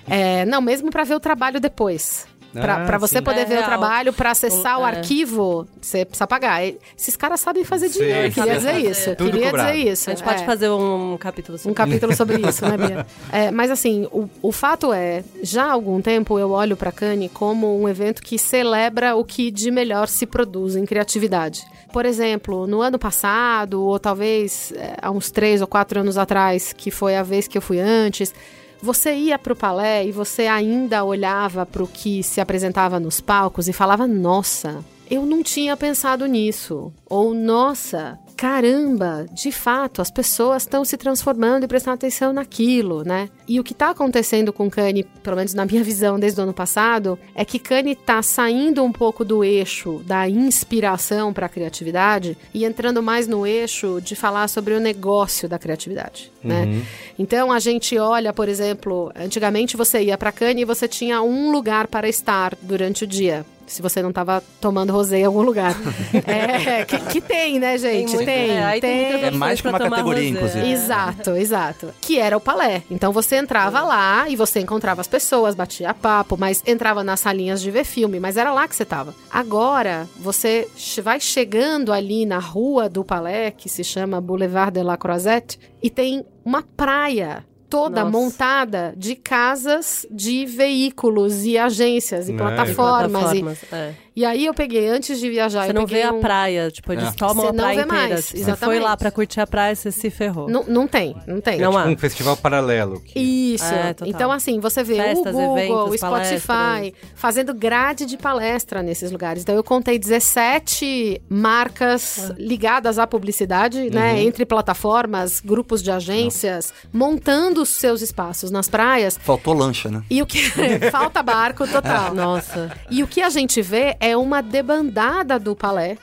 é, não, mesmo pra ver o trabalho depois. Pra, Ah, pra você sim. poder É ver o real. trabalho, pra acessar o, O- é. arquivo, você precisa pagar. Esses caras sabem fazer dinheiro, queria sabem dizer isso. Tudo queria cobrado. dizer isso. A gente pode é. fazer um capítulo sobre um capítulo sobre isso, né, Bia? É, mas assim, o, o fato é, já há algum tempo eu olho para Cannes como um evento que celebra o que de melhor se produz em criatividade. Por exemplo, no ano passado, ou talvez é, há uns três ou quatro anos atrás, que foi a vez que eu fui antes, você ia para o palé e você ainda olhava para o que se apresentava nos palcos e falava: Nossa, eu não tinha pensado nisso. Ou, nossa, caramba, de fato, as pessoas estão se transformando e prestando atenção naquilo, né? E o que está acontecendo com Kanye, pelo menos na minha visão desde o ano passado, é que Kanye está saindo um pouco do eixo da inspiração para a criatividade e entrando mais no eixo de falar sobre o negócio da criatividade, né? Então a gente olha, por exemplo, antigamente você ia para Cannes e você tinha um lugar para estar durante o dia. Se você não estava tomando rosé em algum lugar. é, que, que tem, né, gente? muito- Tem, é, aí tem tem. É mais que uma categoria, rosé. inclusive. Exato, exato. Que era o palé. Então você entrava lá e você encontrava as pessoas, batia papo, mas entrava nas salinhas de ver filme, mas era lá que você tava. Agora, você vai chegando ali na rua do palé, que se chama Boulevard de la Croisette, e tem uma praia toda Nossa. montada de casas de veículos e agências e É. plataformas. E, Plataformas, é. E aí eu peguei, antes de viajar, Você eu não vê a um- praia, tipo, eles É. tomam Você a não praia vê inteira. mais, Você foi lá pra curtir a praia, você se ferrou. Não, não tem, não tem. Não há. Um festival paralelo. que- Isso. É, total. então, assim, você vê Festas, o Google, eventos, o Spotify palestras. fazendo grade de palestra nesses lugares. Então, eu contei 17 marcas ligadas à publicidade, né? Entre plataformas, grupos de agências, montando os seus espaços nas praias. Faltou lancha, né? E o que. Falta barco total. Nossa. E o que a gente vê é uma debandada do palé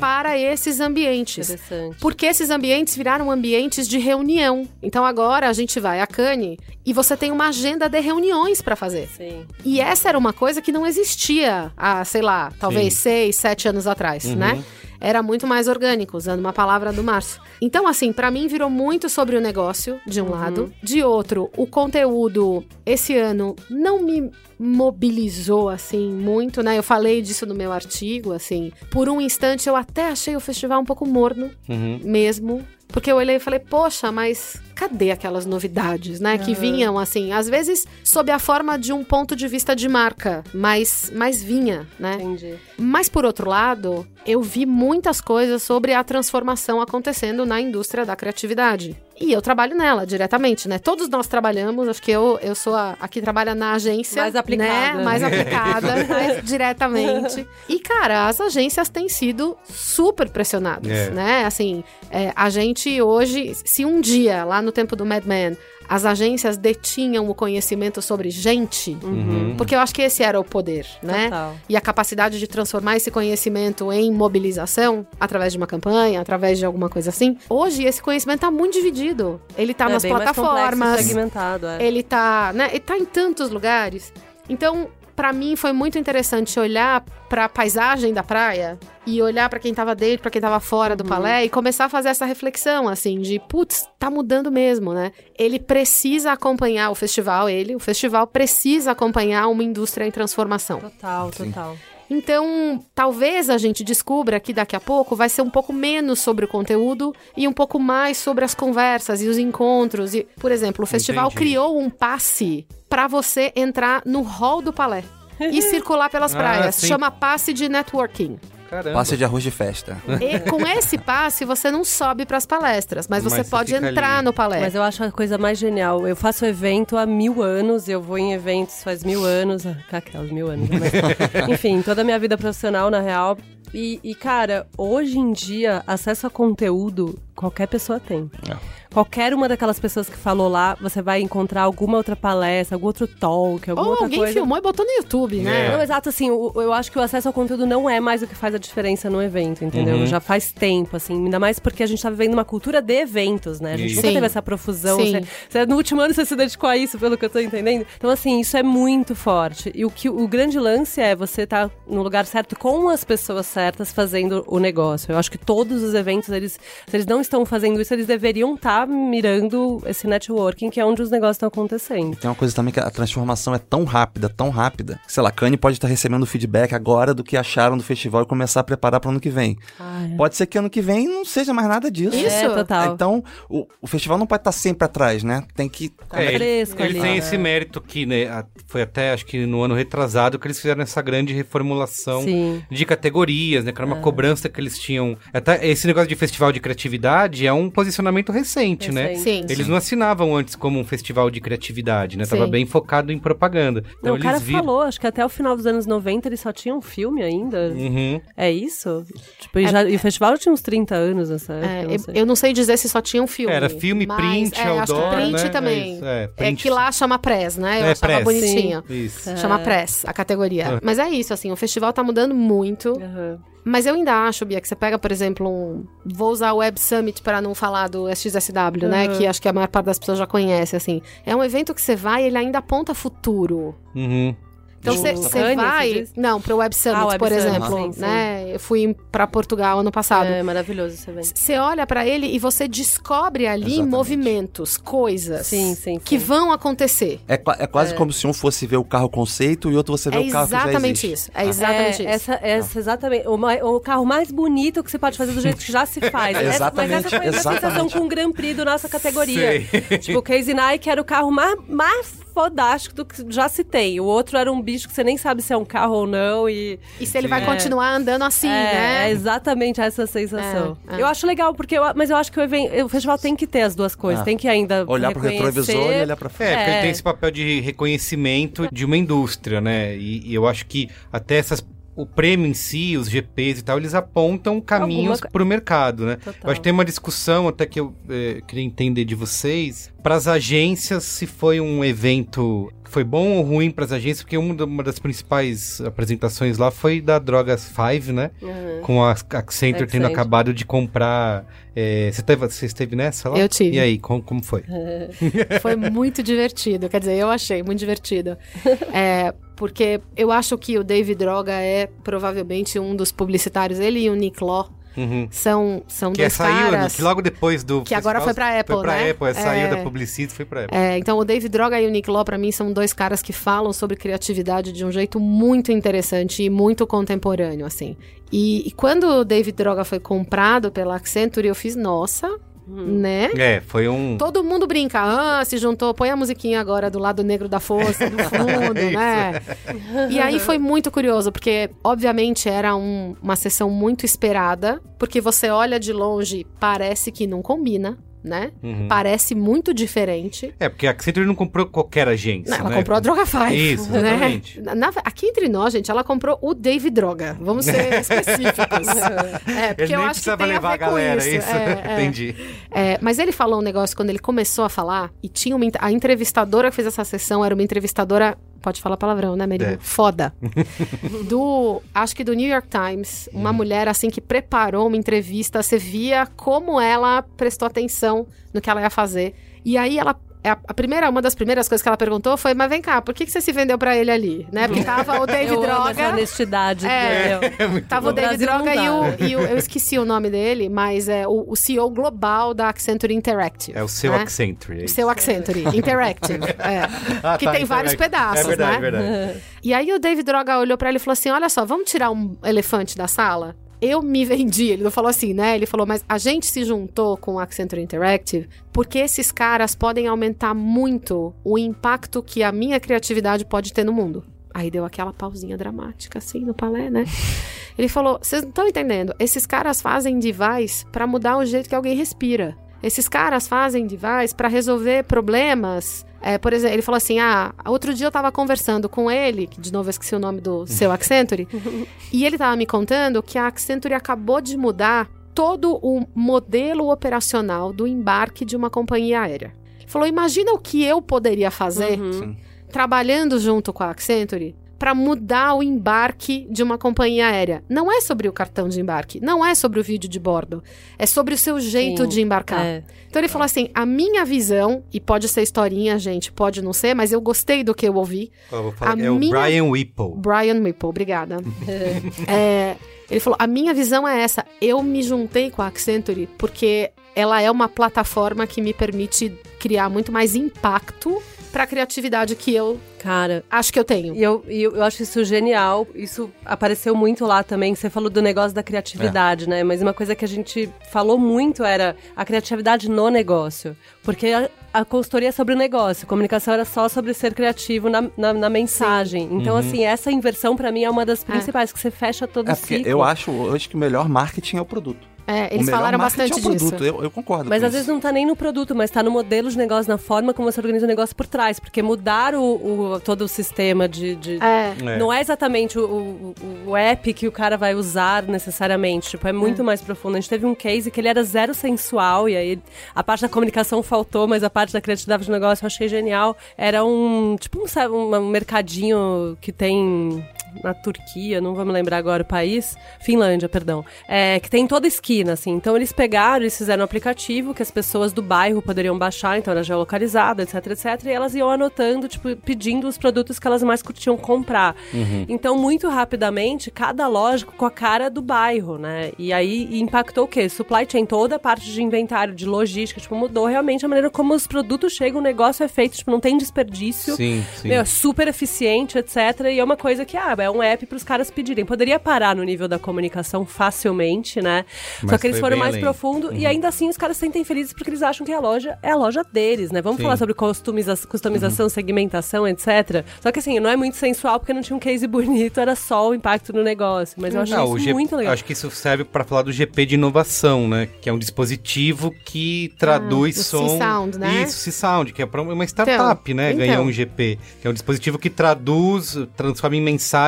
para esses ambientes. Interessante. Porque esses ambientes viraram ambientes de reunião. Então agora a gente vai a Cane e você tem uma agenda de reuniões para fazer. Sim. E essa era uma coisa que não existia há, sei lá, talvez Sim. seis, sete anos atrás, né? Era muito mais orgânico, usando uma palavra do Márcio. Então, assim, pra mim virou muito sobre o negócio, de um lado. De outro, o conteúdo, esse ano, não me mobilizou, assim, muito, né? Eu falei disso no meu artigo, assim. Por um instante, eu até achei o festival um pouco morno, Uhum. mesmo. Porque eu olhei e falei, poxa, mas cadê aquelas novidades, né? Que vinham, assim, às vezes sob a forma de um ponto de vista de marca, mas, mas vinha, né? Entendi. Mas, por outro lado, eu vi muitas coisas sobre a transformação acontecendo na indústria da criatividade. E eu trabalho nela diretamente, né? Todos nós trabalhamos, acho que eu, eu sou a, a que trabalha na agência. Mais aplicada. Né? Mais aplicada, mais diretamente. E, cara, as agências têm sido super pressionadas, É. né? Assim, é, a gente hoje, se um dia, lá no tempo do Mad Men, as agências detinham o conhecimento sobre gente, Uhum. porque eu acho que esse era o poder, né? Total. E a capacidade de transformar esse conhecimento em mobilização através de uma campanha, através de alguma coisa assim. Hoje esse conhecimento tá muito dividido. Ele tá é nas bem mais complexo plataformas, segmentado, é. ele tá, né, ele tá em tantos lugares. Então, pra mim foi muito interessante olhar pra paisagem da praia e olhar pra quem tava dentro, pra quem tava fora Uhum. do palé e começar a fazer essa reflexão assim de, putz, tá mudando mesmo, né? Ele precisa acompanhar o festival, ele, o festival precisa acompanhar uma indústria em transformação. Total, total. Então, talvez a gente descubra que daqui a pouco vai ser um pouco menos sobre o conteúdo e um pouco mais sobre as conversas e os encontros. E, por exemplo, o festival Entendi. criou um passe para você entrar no hall do palé e circular pelas Ah, praias. sim. Chama passe de networking. Caramba. Passe de arroz de festa. E com esse passe você não sobe para as palestras, mas você Mas pode entrar ali. no palé. Mas eu acho a coisa mais genial. Eu faço evento há mil anos, eu vou em eventos faz mil anos. ah, Aquelas mil anos, né? Mas, enfim, toda a minha vida profissional, na real. E, e, cara, hoje em dia, acesso a conteúdo qualquer pessoa tem. Qualquer uma daquelas pessoas que falou lá, você vai encontrar alguma outra palestra, algum outro talk, alguma Ou outra alguém coisa. filmou e botou no YouTube, né? É. Não, exato, assim, o- eu acho que o acesso ao conteúdo não é mais o que faz a diferença no evento, entendeu? Uhum. Já faz tempo, assim, ainda mais porque a gente tá vivendo uma cultura de eventos, né? A gente Isso. nunca Sim. teve essa profusão. Sim. Você, você- no último ano você se dedicou a isso, pelo que eu tô entendendo. Então, assim, isso é muito forte. E o, que, o grande lance é você estar no lugar certo com as pessoas certas fazendo o negócio. Eu acho que todos os eventos, eles, se eles não estão fazendo isso, eles deveriam estar tá mirando esse networking, que é onde os negócios estão acontecendo. Tem uma coisa também que a transformação é tão rápida, tão rápida. que, Sei lá, Kanye pode estar recebendo feedback agora do que acharam do festival e começar a preparar para ano que vem. Pode ser que ano que vem não seja mais nada disso. Isso. É, total. Então, o, o festival não pode estar sempre atrás, né? Tem que. Tá É, ele- fresco ele ali. tem né? esse mérito que né, foi até acho que no ano retrasado que eles fizeram essa grande reformulação Sim. de categorias, né? Que era uma cobrança que eles tinham. Até esse negócio de festival de criatividade é um posicionamento recente, né? Recente. Sim. Eles não assinavam antes como um festival de criatividade, né? Tava Sim. bem focado em propaganda. Então Não, o cara viram. falou, acho que até o final dos anos 90 eles só tinham um filme ainda. Uhum. É isso? Tipo, e, já- e o festival já tinha uns 30 anos nessa época. É, não eu, sei. eu não sei dizer se só tinha um filme. Era filme, mas- print, é, acho que outdoor, print né? também. É isso, é, É, print. que lá chama press, né? Eu É, achava press. bonitinho. Isso. Chama press, a categoria. Mas é isso, assim, o festival tá mudando muito. Aham. Mas eu ainda acho, Bia, que você pega, por exemplo, um. Vou usar o Web Summit para não falar do SXSW, né? Uhum. Que acho que a maior parte das pessoas já conhece, assim. É um evento que você vai e ele ainda aponta futuro. Uhum. Então você Tipo, você vai. você? Não, pro Web Summit, Ah, Web por Summit, exemplo. sim, sim. né? Eu fui pra Portugal ano passado. É maravilhoso esse evento. Você olha pra ele e você descobre ali Exatamente. movimentos, coisas Sim, sim, que sim. vão acontecer. É, é quase como se um fosse ver o carro conceito e outro você vê É o carro que já exatamente existe. isso. É exatamente é, isso. Essa, essa exatamente. O, o carro mais bonito que você pode fazer do jeito que já se faz. Essa- Exatamente, mas essa foi a sensação com o Grand Prix da nossa categoria. Sei. Tipo, o Casey Nike era o carro mais, mais fodástico do que já se tem. O outro era um bicho que você nem sabe se é um carro ou não. E E se ele vai É. continuar andando assim, é, né? é exatamente essa sensação. É, é. Eu acho legal, porque eu, mas eu acho que o, o festival tem que ter as duas coisas. É. Tem que ainda. Olhar pro reconhecer- retrovisor e olhar pra frente. É, porque ele É. tem esse papel de reconhecimento de uma indústria, né? E, e eu acho que até essas. O prêmio em si, os GPs e tal, eles apontam caminhos Alguma para o mercado, né? Total. Eu acho que tem uma discussão até que eu eh, queria entender de vocês. Para as agências, se foi um evento que foi bom ou ruim para as agências, porque uma, da- uma das principais apresentações lá foi da Drogas 5, né? Uhum. Com a Accenture tendo Accenture. acabado de comprar. eh, você, teve, você esteve nessa lá? Eu tive. E aí, como, como foi? Foi muito divertido. Quer dizer, eu achei muito divertido. É, porque eu acho que o David Droga é provavelmente um dos publicitários. Ele e o Nick Law Uhum. são, são Que é, dois saiu, né, caras. que logo depois do. Que agora foi pra Apple, Foi pra né? Apple, é, saiu É. da Publicity e foi pra Apple. É, então, o David Droga e o Nick Law, pra mim, são dois caras que falam sobre criatividade de um jeito muito interessante e muito contemporâneo, assim. E, e quando o David Droga foi comprado pela Accenture, eu fiz, nossa, né? É, foi um. Todo mundo brinca, ah, se juntou, põe a musiquinha agora do lado negro da força, do fundo, né? E aí foi muito curioso, porque obviamente era um- uma sessão muito esperada, porque você olha de longe, parece que não combina, né? Uhum. Parece muito diferente. É, porque a Accenture não comprou qualquer agência. Não, ela né? comprou a Droga 5. Isso, né? exatamente. Na- aqui entre nós, gente, ela comprou o Dave Droga. Vamos ser específicos. é, porque Ele eu acho que tem a levar a ver com galera, isso. isso. É, é. Entendi. É, mas ele falou um negócio quando ele começou a falar, e tinha uma. A entrevistadora que fez essa sessão era uma entrevistadora. Pode falar palavrão, né, Merigo? É. Foda. do. Acho que do New York Times. Uma Uhum. mulher, assim, que preparou uma entrevista. Você via como ela prestou atenção no que ela ia fazer. E aí ela. A a primeira, uma das primeiras coisas que ela perguntou foi: Mas vem cá, por que, que você se vendeu pra ele ali? Né? Porque tava o David Eu amo essa Droga. honestidade. É. entendeu? Tava o No David Droga e o, e o- Eu esqueci o nome dele, mas é o, o CEO global da Accenture Interactive. É o seu né? Accenture. é O seu Accenture, Interactive. é. Ah, que tá, tem então vários é- pedaços, É verdade, né? é verdade. E aí o David Droga olhou pra ele e falou assim: Olha só, vamos tirar um elefante da sala? Eu me vendi. Ele não falou assim, né? Ele falou, mas a gente se juntou com o Accenture Interactive porque esses caras podem aumentar muito o impacto que a minha criatividade pode ter no mundo. Aí deu aquela pausinha dramática, assim, no palé, né? Ele falou: vocês não estão entendendo? Esses caras fazem device pra mudar o jeito que alguém respira. Esses caras fazem device pra resolver problemas. É, por exemplo, ele falou assim: ah, outro dia eu tava conversando com ele, que de novo eu esqueci o nome do seu Accenture, e ele tava me contando que a Accenture acabou de mudar todo o modelo operacional do embarque de uma companhia aérea. Ele falou: imagina o que eu poderia fazer Uhum. trabalhando junto com a Accenture para mudar o embarque de uma companhia aérea. Não é sobre o cartão de embarque, não é sobre o vídeo de bordo, é sobre o seu jeito Sim, de embarcar. é. Então ele falou assim: a minha visão, e pode ser historinha, gente, pode não ser, mas eu gostei do que eu ouvi. Vou falar é o minha- Brian Whipple. Brian Whipple, obrigada. É, Ele falou: a minha visão é essa. Eu me juntei com a Accenture porque ela é uma plataforma que me permite criar muito mais impacto para a criatividade que eu Cara, acho que eu tenho. E eu, eu, eu acho isso genial. Isso apareceu muito lá também. Você falou do negócio da criatividade, né? Mas uma coisa que a gente falou muito era a criatividade no negócio. Porque a, a consultoria é sobre o negócio, a comunicação era só sobre ser criativo na, na, na mensagem. Então, assim, essa inversão pra mim é uma das principais, que você fecha todo É o porque ciclo. eu acho hoje que o melhor marketing é o produto. É, eles falaram bastante é o disso. produto. Eu, eu concordo Mas com às isso. vezes não tá nem no produto, mas tá no modelo de negócio, na forma como você organiza o negócio por trás. Porque mudar o, o- todo o sistema de. de- É. É. Não é exatamente o, o- o app que o cara vai usar necessariamente. Tipo, é muito mais profundo. A gente teve um case que ele era zero sensual, e aí a parte da comunicação faltou, mas a parte da criatividade do negócio eu achei genial. Era um. Tipo um, um mercadinho que tem. Na Turquia, não vou me lembrar agora o país, Finlândia, perdão, é, que tem em toda esquina, assim. Então eles pegaram, eles fizeram um aplicativo que as pessoas do bairro poderiam baixar, então era geolocalizado, etc, etc, e elas iam anotando, tipo, pedindo os produtos que elas mais curtiam comprar. Então, muito rapidamente, cada loja com a cara do bairro, né? E aí impactou o quê? Supply chain, toda a parte de inventário, de logística, tipo, mudou realmente a maneira como os produtos chegam, o negócio é feito, tipo, não tem desperdício. Sim, sim. Meu, é super eficiente, etc. E é uma coisa que, ah, é um app para os caras pedirem. Poderia parar no nível da comunicação facilmente, né? Só Mas que eles foram mais além. profundo e ainda assim os caras se sentem felizes porque eles acham que a loja é a loja deles, né? Vamos Sim. falar sobre customiza customização, segmentação, etc. Só que assim, não é muito sensual porque não tinha um case bonito, era só o impacto no negócio. Mas eu achei o isso G- muito legal. Acho que isso serve para falar do GP de inovação, né? Que é um dispositivo que traduz Ah, o som. C-Sound, né? Isso, C-Sound, que é uma startup, né? então. Ganhou um GP, que é um dispositivo que traduz, transforma em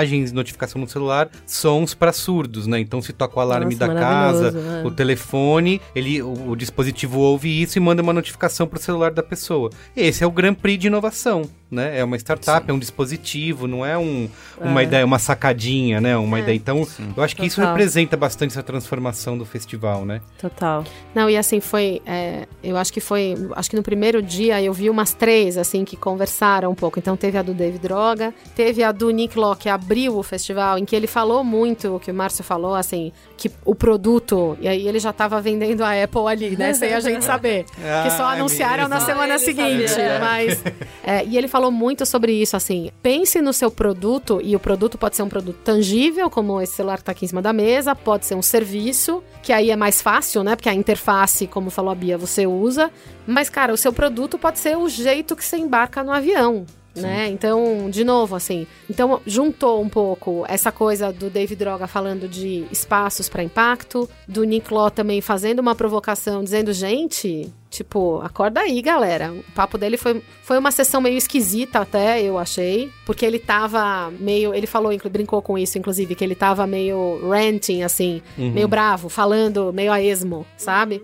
mensagens, notificação no celular, sons para surdos, né? Então se toca o alarme Nossa, da casa, o telefone, ele, o, o dispositivo ouve isso e manda uma notificação pro celular da pessoa. Esse é o Grand Prix de inovação, né? É uma startup, é um dispositivo, não é um, uma É. ideia, uma sacadinha, né? Uma ideia. Então, eu acho que isso Total. representa bastante essa transformação do festival, né? Total. Não, e assim, foi. é, eu acho que foi. Acho que no primeiro dia eu vi umas três, assim, que conversaram um pouco. Então teve a do David Droga, teve a do Nick Law, que abriu o festival, em que ele falou muito o que o Márcio falou, assim, que o produto. E aí ele já tava vendendo a Apple ali, né? Sem a gente saber. que só Ah, anunciaram na semana seguinte. sabia. Mas. é, e ele falou muito sobre isso, assim. Pense no seu produto, e o produto pode ser um produto tangível, como esse celular que tá aqui em cima da mesa, pode ser um serviço, que aí é mais fácil, né? Porque a interface, como falou a Bia, você usa. Mas, cara, o seu produto pode ser o jeito que você embarca no avião. Né? Então, de novo, assim, então juntou um pouco essa coisa do David Droga falando de espaços para impacto, do Nick Law também fazendo uma provocação, dizendo, gente, tipo, acorda aí, galera. O papo dele foi, foi uma sessão meio esquisita até, eu achei, porque ele tava meio, ele falou, brincou com isso, inclusive, que ele tava meio ranting, assim, meio bravo, falando meio a esmo, sabe?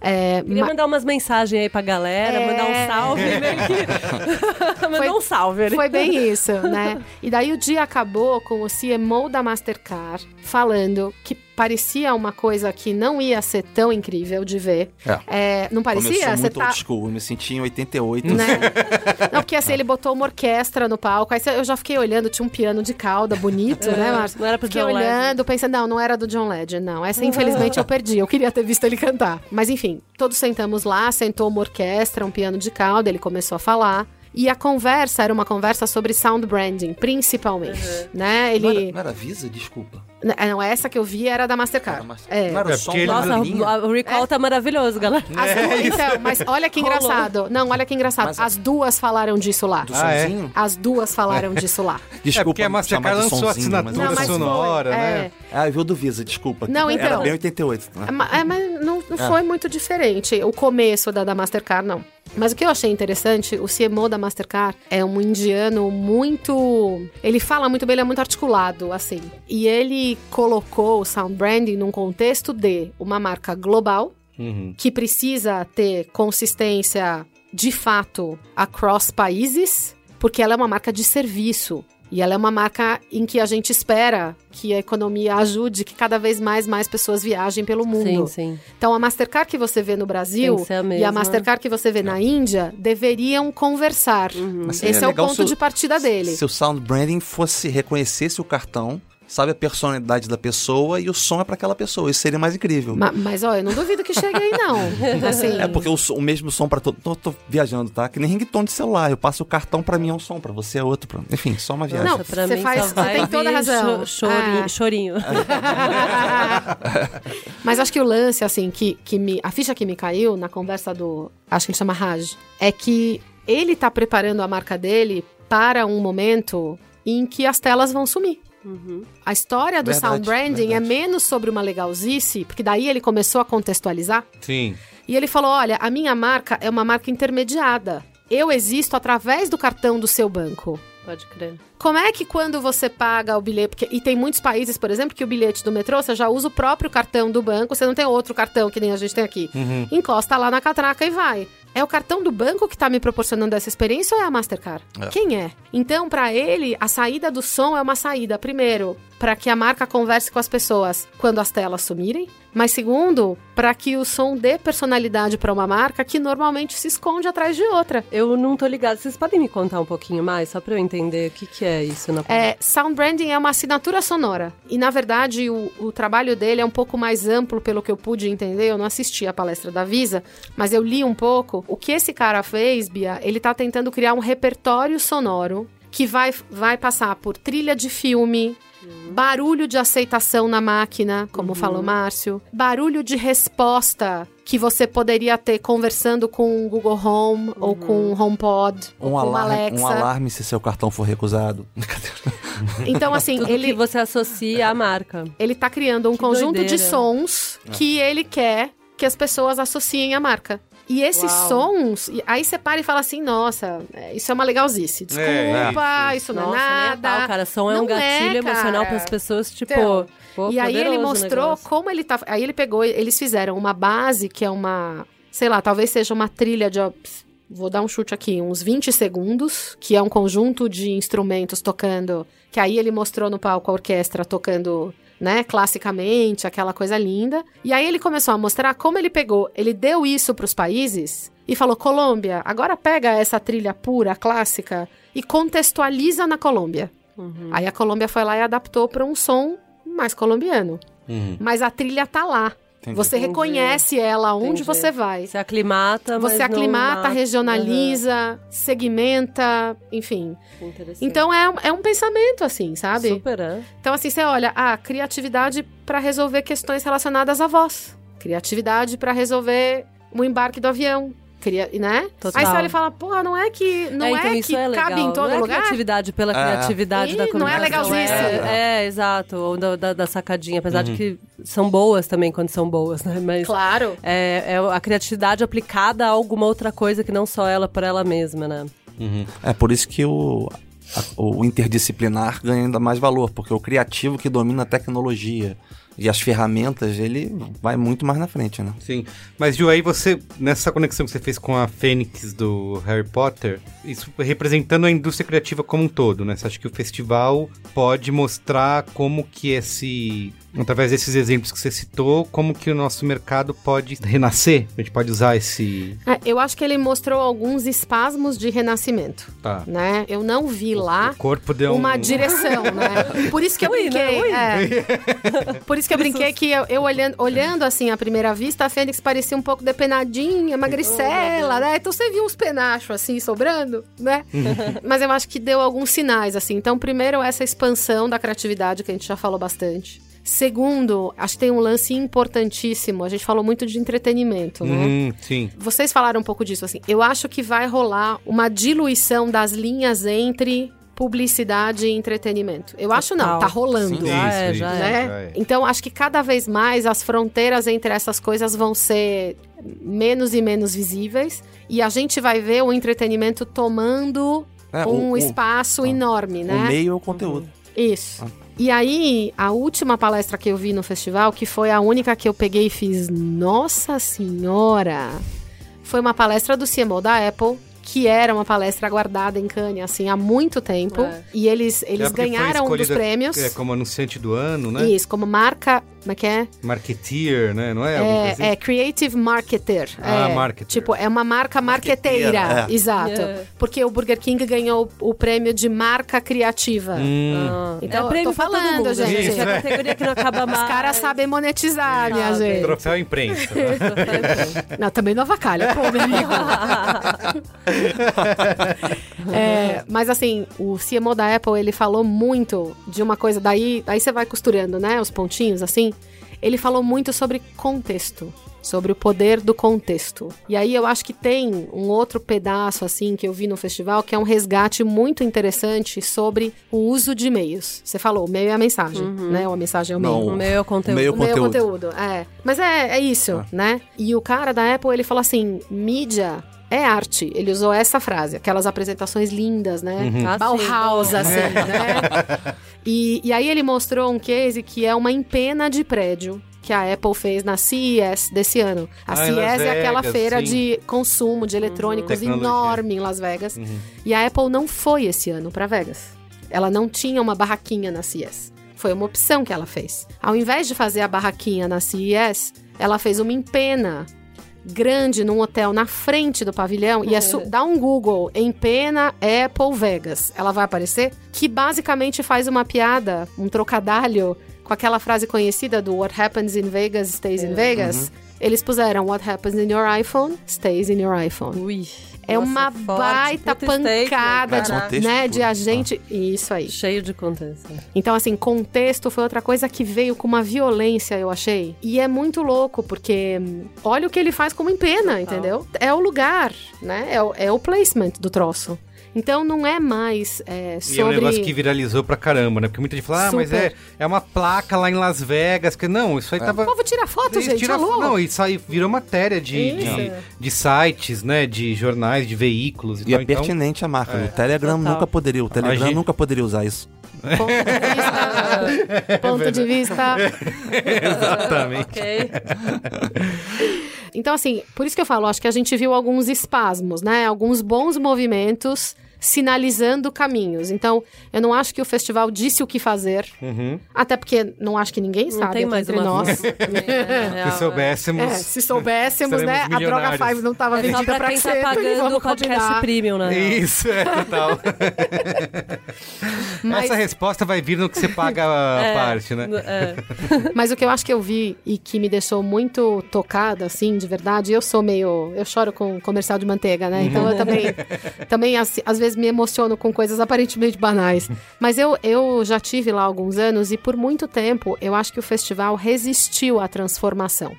É, Queria ma- mandar umas mensagens aí pra galera, É. mandar um salve, né? que- Mandou um salve. né? Foi bem isso, né? E daí o dia acabou com o CMO da Mastercard falando que parecia uma coisa que não ia ser tão incrível de ver. É. É, não parecia? Começou Você muito tá. old school, eu me senti em 88. Né? Não, porque assim, ele botou uma orquestra no palco. Aí eu já fiquei olhando, tinha um piano de cauda bonito, né, Márcio? Não era pro Fiquei John olhando, pensando, não, não era do John Legend, não. Essa, infelizmente, eu perdi. Eu queria ter visto ele cantar. Mas enfim, todos sentamos lá, sentou uma orquestra, um piano de cauda, ele começou a falar. E a conversa era uma conversa sobre sound branding, principalmente, né? Não era, Ele... não era Visa? Desculpa. N- Não, essa que eu vi era da Mastercard. Era Master- É. Era É, só porque ele- Nossa, o, o recall tá maravilhoso, galera. As duas- então, mas olha que engraçado. Não, olha que engraçado. Mas- As duas falaram disso lá. Do Ah, é? As duas falaram disso lá. Desculpa é porque a Mastercard lançou a assinatura Não, mas sonora, é. né? Ah, eu vi o do Visa, desculpa. Não, Era então. bem 88, né? É, é, mas não, não É. foi muito diferente o começo da, da Mastercard, não. Mas o que eu achei interessante, o CMO da Mastercard é um indiano muito. Ele fala muito bem, ele é muito articulado, assim. E ele colocou o sound branding num contexto de uma marca global Uhum. que precisa ter consistência de fato across países, porque ela é uma marca de serviço. E ela é uma marca em que a gente espera que a economia ajude, que cada vez mais mais pessoas viajem pelo mundo. Sim, sim. Então, a Mastercard que você vê no Brasil a e a. Mastercard que você vê na Índia deveriam conversar. Mas Esse seria é o ponto se de partida dele. Se o sound branding fosse reconhecesse o cartão sabe a personalidade da pessoa e o som é pra aquela pessoa. Isso seria mais incrível. Ma- mas, eu não duvido que chegue aí, não. Assim, É porque o, o mesmo som pra todo. Tô, tô viajando, tá? Que nem ringtone de celular. Eu passo o cartão pra mim é um som, pra você é outro. Pra... Enfim, só uma viagem. Não, pra você mim faz- você tem toda a razão. cho- chorinho. Ah. chorinho. Mas acho que o lance, assim, que, que me. A ficha que me caiu na conversa do. Acho que ele chama Raj. É que ele tá preparando a marca dele para um momento em que as telas vão sumir. A história do Verdade, sound branding é verdade. menos sobre uma legalzice, porque daí ele começou a contextualizar. Sim. E ele falou: olha, a minha marca é uma marca intermediada. Eu existo através do cartão do seu banco. Pode crer. Como é que quando você paga o bilhete, porque, e tem muitos países, por exemplo, que o bilhete do metrô você já usa o próprio cartão do banco, você não tem outro cartão que nem a gente tem aqui. Encosta lá na catraca e vai. É o cartão do banco que tá me proporcionando essa experiência ou é a Mastercard? É. Quem é? Então, para ele, a saída do som é uma saída, primeiro, para que a marca converse com as pessoas quando as telas sumirem, mas segundo, para que o som dê personalidade para uma marca que normalmente se esconde atrás de outra. Eu não tô ligada. Vocês podem me contar um pouquinho mais, só pra eu entender o que, que é isso na É, sound branding é uma assinatura sonora. E, na verdade, o, o trabalho dele é um pouco mais amplo, pelo que eu pude entender. Eu não assisti a palestra da Visa, mas eu li um pouco. O que esse cara fez, Bia, ele tá tentando criar um repertório sonoro que vai, vai passar por trilha de filme, barulho de aceitação na máquina, como falou Márcio, barulho de resposta que você poderia ter conversando com o Google Home ou com o HomePod, ou Um com alarme, Alexa. um alarme se seu cartão for recusado. Então, assim, Tudo ele, que você associa à marca. Ele tá criando um Que conjunto de doideira. sons que ele quer que as pessoas associem à marca. E esses Uau. sons, aí você para e fala assim, nossa, é, isso é uma legalzice. Desculpa, É, isso não Nossa, é nada. pau, cara. Som é um Não é, gatilho emocional cara. pras pessoas, tipo. Então, pô, e aí ele mostrou como ele tá. Aí ele pegou, eles fizeram uma base que é uma, sei lá, talvez seja uma trilha de. ó, Vou dar um chute aqui, uns 20 segundos, que é um conjunto de instrumentos tocando. Que aí ele mostrou no palco a orquestra tocando, né, classicamente, aquela coisa linda. E aí ele começou a mostrar como ele pegou, ele deu isso pros países e falou: Colômbia, agora pega essa trilha pura, clássica, e contextualiza na Colômbia. Aí a Colômbia foi lá e adaptou para um som mais colombiano. Mas a trilha tá lá. Entendi. Você reconhece ela onde Entendi. você vai. Você aclimata, mas Você não aclimata, mata. regionaliza, segmenta, enfim. Uhum. Interessante. Então é, um- é um pensamento, assim, sabe? Super, é. Então, assim, você olha, ah, criatividade para resolver questões relacionadas à voz. Criatividade para resolver o embarque do avião. Cria, né? Total. Aí você olha e fala, porra, não é que não é, é, então que isso é legal. cabe em todo não é lugar? criatividade pela É. criatividade Ih, da não é comunicação. legalzice. É, é, exato. Ou da, da, da sacadinha. Apesar de que são boas também quando são boas, né? Mas Claro. é, é a criatividade aplicada a alguma outra coisa que não só ela por ela mesma, né? É por isso que o, a- o interdisciplinar ganha ainda mais valor, porque o criativo que domina a tecnologia e as ferramentas, ele vai muito mais na frente, né? Sim. Mas, Ju, aí você, nessa conexão que você fez com a Fênix do Harry Potter, isso representando a indústria criativa como um todo, né? Você acha que o festival pode mostrar como que esse. Através desses exemplos que você citou, como que o nosso mercado pode renascer? A gente pode usar esse. É, eu acho que ele mostrou alguns espasmos de renascimento, Tá. né? Eu não vi lá O corpo deu uma um... direção, né? Por isso que eu Ui, né? brinquei. Ui. é. Por isso que eu brinquei que eu, eu olhando, olhando assim à primeira vista, a Fênix parecia um pouco depenadinha, magricela, né? Então você viu uns penachos assim sobrando, né? Mas eu acho que deu alguns sinais assim. Então, primeiro essa expansão da criatividade que a gente já falou bastante. Segundo, acho que tem um lance importantíssimo. A gente falou muito de entretenimento, né? Hum, sim. Vocês falaram um pouco disso, assim. Eu acho que vai rolar uma diluição das linhas entre publicidade e entretenimento. Eu acho não, Total. tá rolando. Sim. Já é, já é. Né? já é. Então, acho que cada vez mais as fronteiras entre essas coisas vão ser menos e menos visíveis. E a gente vai ver o entretenimento tomando É, um o- o- espaço ah, enorme, né? O meio é o conteúdo. Isso. Ah. E aí, a última palestra que eu vi no festival, que foi a única que eu peguei e fiz, nossa senhora, foi uma palestra do CMO da Apple, que era uma palestra aguardada em Cannes, assim, há muito tempo. É. E eles, eles É ganharam um dos prêmios. É, como anunciante do ano, né? Isso, como marca Como é que é? Marketeer, né? Não é? É, coisa é assim? Creative Marketer. Ah, é, marketer. Tipo, é uma marca marqueteira. É. Exato. É. Porque o Burger King ganhou o prêmio de marca criativa. Hum, Então, é eu prêmio tô falando, mundo, gente. gente. É a categoria que não acaba mais. Os caras sabem monetizar, minha Sabem. gente. troféu imprensa. né? Não, também não avacalha, pô, menino. É, mas assim, o CMO da Apple, ele falou muito de uma coisa, daí, aí você vai costurando, né, os pontinhos, assim. Ele falou muito sobre contexto, sobre o poder do contexto. E aí eu acho que tem um outro pedaço, assim, que eu vi no festival, que é um resgate muito interessante sobre o uso de e-mails. Você falou, o meio é a mensagem, né? Ou a mensagem é o Não, meio. O meu é o conteúdo. meio O meio é conteúdo. conteúdo, é. Mas é, é isso, né? E o cara da Apple, ele falou assim, mídia é arte. Ele usou essa frase, aquelas apresentações lindas, né? Ah, sim. Bauhaus, assim, né? E, e aí ele mostrou um case que é uma empena de prédio que a Apple fez na CES desse ano. A Ah, CES é aquela Vegas, feira sim. de consumo de eletrônicos Tecnologia. enorme em Las Vegas. E a Apple não foi esse ano para Vegas. Ela não tinha uma barraquinha na CES. Foi uma opção que ela fez. Ao invés de fazer a barraquinha na CES, ela fez uma empena grande num hotel na frente do pavilhão e é su- dá um Google em pena Apple Vegas. Ela vai aparecer que basicamente faz uma piada, um trocadilho com aquela frase conhecida do What happens in Vegas stays in Vegas. Eles puseram What happens in your iPhone stays in your iPhone. Ui. É Nossa, uma forte, baita pancada de, né, de agente. Isso aí. Cheio de contexto. Então, assim, contexto foi outra coisa que veio com uma violência, eu achei. E é muito louco, porque hum, olha o que ele faz como empena, entendeu? É o lugar, né? É o, é o placement do troço. Então não é mais é, E é um sobre. negócio que viralizou pra caramba, né? Porque muita gente fala, ah, mas é, é uma placa lá em Las Vegas. Que não, isso aí tava. O povo tira foto, gente. tira- alô? Não, isso aí virou matéria de, de, de sites, né? De jornais, de veículos e, E tal. é pertinente a marca. O Telegram Total. nunca poderia. O Telegram gente- nunca poderia usar isso. Ponto de vista. ponto de vista. Exatamente. Ok. Então, assim, por isso que eu falo, acho que a gente viu alguns espasmos, né? Alguns bons movimentos sinalizando caminhos. Então, eu não acho que o festival disse o que fazer, Uhum. até porque não acho que ninguém Não sabe tem mais entre uma nós. É, Se soubéssemos. É, se soubéssemos, né? A Droga. 5 não estava É vendida pra pra quem tá Accenture, pagando o podcast combinar. premium, né? Isso, é total. Mas- Essa resposta vai vir no que você paga a É, parte, né? É. Mas o que eu acho que eu vi e que me deixou muito tocada, assim, de verdade, eu sou meio. Eu choro com comercial de manteiga, né? Então eu também, também assim, às vezes me emociono com coisas aparentemente banais. Mas eu, eu já tive lá alguns anos e por muito tempo eu acho que o festival resistiu à transformação.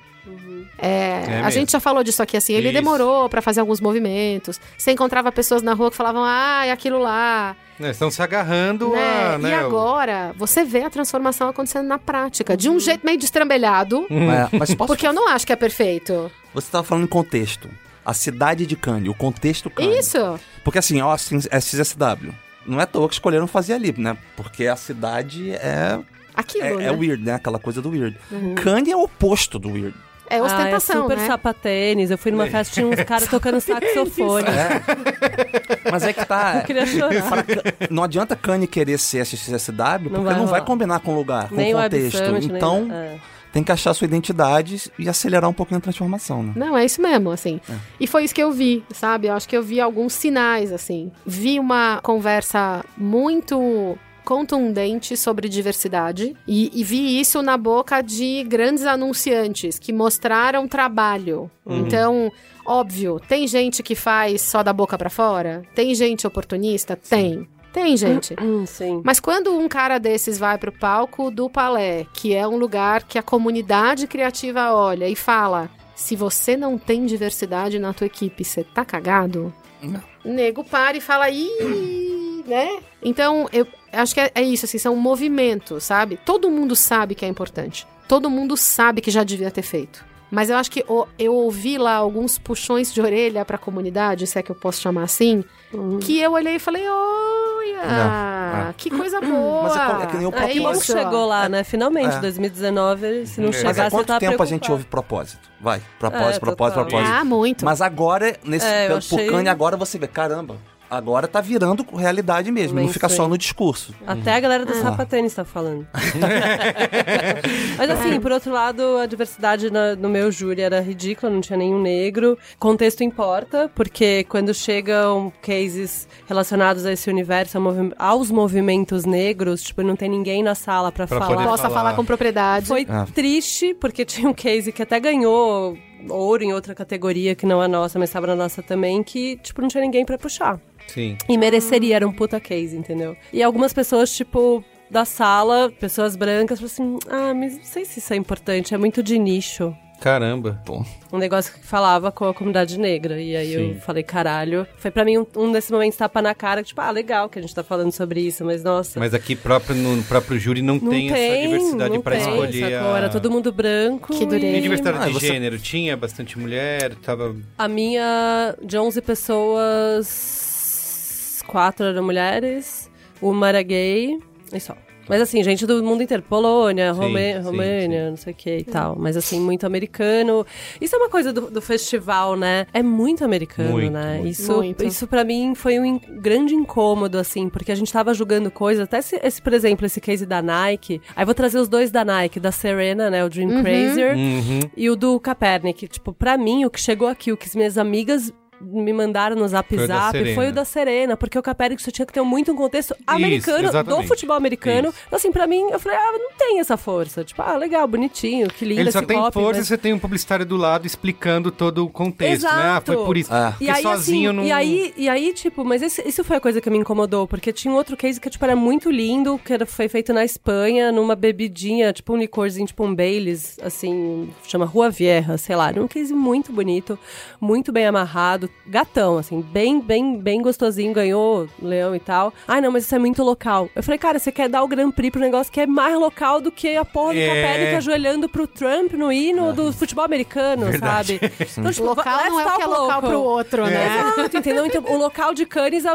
É, É a gente já falou disso aqui, assim, ele Isso. demorou pra fazer alguns movimentos. Você encontrava pessoas na rua que falavam, ah, é aquilo lá. Né, Estão se agarrando Né? a. Né, e o- agora, você vê a transformação acontecendo na prática, de um jeito meio destrambelhado, É, mas posso porque eu não acho que é perfeito. Você estava falando em contexto. A cidade de Cannes, o contexto Cannes. Isso. Porque assim, Austin, SXSW. Não é à toa que escolheram fazer ali, né? Porque a cidade é, Aquilo, é, né? é weird, né? Aquela coisa do weird. Cannes é o oposto do weird. É ostentação, ah, é super né? sapatênis. Eu fui numa festa, tinha uns caras tocando saxofone. Mas é que tá. Eu queria chorar. Não adianta Cannes querer ser SXSW, porque não vai vai, rolar. combinar com o lugar, com Nem o contexto. Summit, nem- então, é. Tem que achar sua identidade e acelerar um pouquinho a transformação, né? Não, é isso mesmo, assim. E foi isso que eu vi, sabe? Eu acho que eu vi alguns sinais, assim. Vi uma conversa muito contundente sobre diversidade e, e vi isso na boca de grandes anunciantes que mostraram trabalho. Então, óbvio, tem gente que faz só da boca pra fora? Tem gente oportunista? Tem. Tem gente. Hum, sim. Mas quando um cara desses vai pro palco do Palé, que é um lugar que a comunidade criativa olha e fala: se você não tem diversidade na tua equipe, você tá cagado? Não. Nego para e fala, ih, né? Então, eu acho que é, é isso, assim, são movimentos, sabe? Todo mundo sabe que é importante. Todo mundo sabe que já devia ter feito. Mas eu acho que eu ouvi lá alguns puxões de orelha pra comunidade, se é que eu posso chamar assim, que eu olhei e falei, olha, é. que coisa boa. Mas é é que nem o É Aí não chegou lá, né? Finalmente, É. 2019, se não É. chegar, Mas há quanto tempo a preocupado. gente ouve propósito? Vai, propósito, É, propósito, total. propósito. Ah, muito. Mas agora, nesse É, pelo achei- por Cannes, agora você vê, caramba, agora tá virando realidade mesmo, não fica só no discurso. Até a galera do sapatênis tá falando. Mas assim, por outro lado, a diversidade na- no meu júri era ridícula, não tinha nenhum negro. Contexto importa, porque quando chegam cases relacionados a esse universo, ao movi- aos movimentos negros, tipo, não tem ninguém na sala pra, Pra falar. poder Possa falar. falar com propriedade. Foi Ah. triste, porque tinha um case que até ganhou ouro em outra categoria que não a nossa, mas estava na nossa também, que, tipo, não tinha ninguém pra puxar. Sim. E mereceria, era um puta case, entendeu? E algumas pessoas, tipo, da sala, pessoas brancas, falaram assim: ah, mas não sei se isso é importante, é muito de nicho. Caramba. Um negócio que falava com a comunidade negra. E aí Sim. eu falei, caralho. Foi pra mim um, um desses momentos tapa na cara, tipo, ah, legal que a gente tá falando sobre isso, mas nossa. Mas aqui próprio, no próprio júri não, não tem, essa diversidade não pra tem, escolher. A... Era todo mundo branco. Que dureza. E e- diversidade Ah, de você- gênero? Tinha bastante mulher? Tava. A minha, de 11 pessoas, quatro eram mulheres, uma era gay, e só. Mas assim, gente do mundo inteiro, Polônia, Sim, Romê- sim, Romênia, sim. não sei o que e tal. Mas assim, muito americano. Isso é uma coisa do, do festival, né? É muito americano, Muito, né? muito. Isso, Muito. isso para mim foi um in- grande incômodo, assim, porque a gente tava julgando coisas, até esse, esse, por exemplo, esse case da Nike. Aí vou trazer os dois da Nike, da Serena, né? O Dream Crazier. Uhum. E o do Kaepernick, tipo, pra mim, o que chegou aqui, o que as minhas amigas me mandaram no Zap Foi o da Zap Serena. foi o da Serena, porque o só tinha que ter muito um contexto americano, do exatamente. futebol americano. Isso. Então, assim, pra mim, eu falei, ah, não tem essa força. Tipo, ah, legal, bonitinho, que lindo Ele só esse tem pop, força mas- e você tem um publicitário do lado explicando todo o contexto, né? Ah, foi Exato. por isso. Ah. Porque E aí, sozinho assim, não. e aí, e aí, tipo, mas esse- isso foi a coisa que me incomodou, porque tinha um outro case que, tipo, era muito lindo, que era, foi feito na Espanha, numa bebidinha, tipo um licorzinho, tipo um Baileys, assim, chama Rua Vieja, sei lá. Era um case muito bonito, muito bem amarrado, gatão, assim, bem, bem, bem gostosinho, ganhou leão e tal. Ai, não, mas isso é muito local. Eu falei, cara, você quer dar o Grand Prix pro negócio que é mais local do que a porra do É. Ajoelhando pro Trump no hino do futebol americano, sabe? Então, tipo, Local não é o que é local local. pro outro, né? Exato, entendeu? Então, o local de Cannes, é,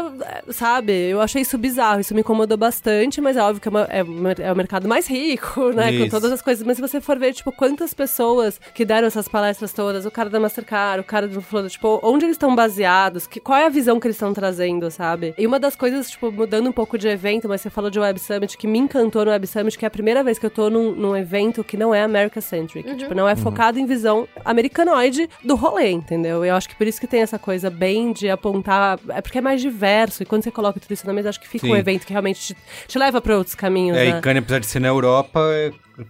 sabe? Eu achei isso bizarro, isso me incomodou bastante, mas é óbvio que é, uma- é o- é o mercado mais rico, né? Isso. Com todas as coisas. Mas se você for ver, tipo, quantas pessoas que deram essas palestras todas, o cara da Mastercard, o cara do Flow, tipo, onde eles estão baseados, que, qual é a visão que eles estão trazendo, sabe? E uma das coisas, tipo, mudando um pouco de evento, mas você falou de Web Summit, que me encantou no Web Summit, que é a primeira vez que eu tô num, num evento que não é America-centric. Tipo, não é focado em visão americanoide do rolê, entendeu? Eu acho que por isso que tem essa coisa bem de apontar. É porque é mais diverso. E quando você coloca tudo isso na mesa, acho que fica Sim. um evento que realmente te, te leva pra outros caminhos, É, né? e Cannes, apesar de ser na Europa,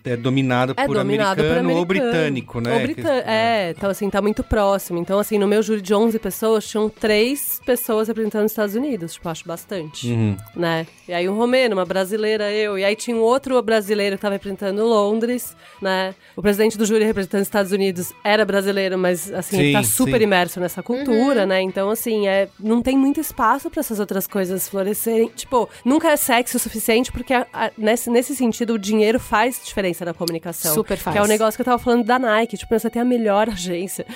é, é dominado É por dominado por americano americano. ou britânico, né? Ou britânico, é, então assim, tá muito próximo. Então, assim, no meu júri de 11 pessoas, tinham três pessoas representando os Estados Unidos. Tipo, acho bastante, Uhum. né? E aí um romeno, uma brasileira, eu. E aí tinha um outro brasileiro que tava representando Londres, né? O presidente do júri representando os Estados Unidos era brasileiro, mas, assim, ele Sim, tá super sim. imerso nessa cultura, né? Então, assim, é, não tem muito espaço pra essas outras coisas florescerem. Tipo, nunca é sexy o suficiente, porque a- a- nesse, nesse sentido o dinheiro faz diferença na comunicação. Super faz. Que é o negócio que eu tava falando da Nike. Tipo, você tem a melhor agência.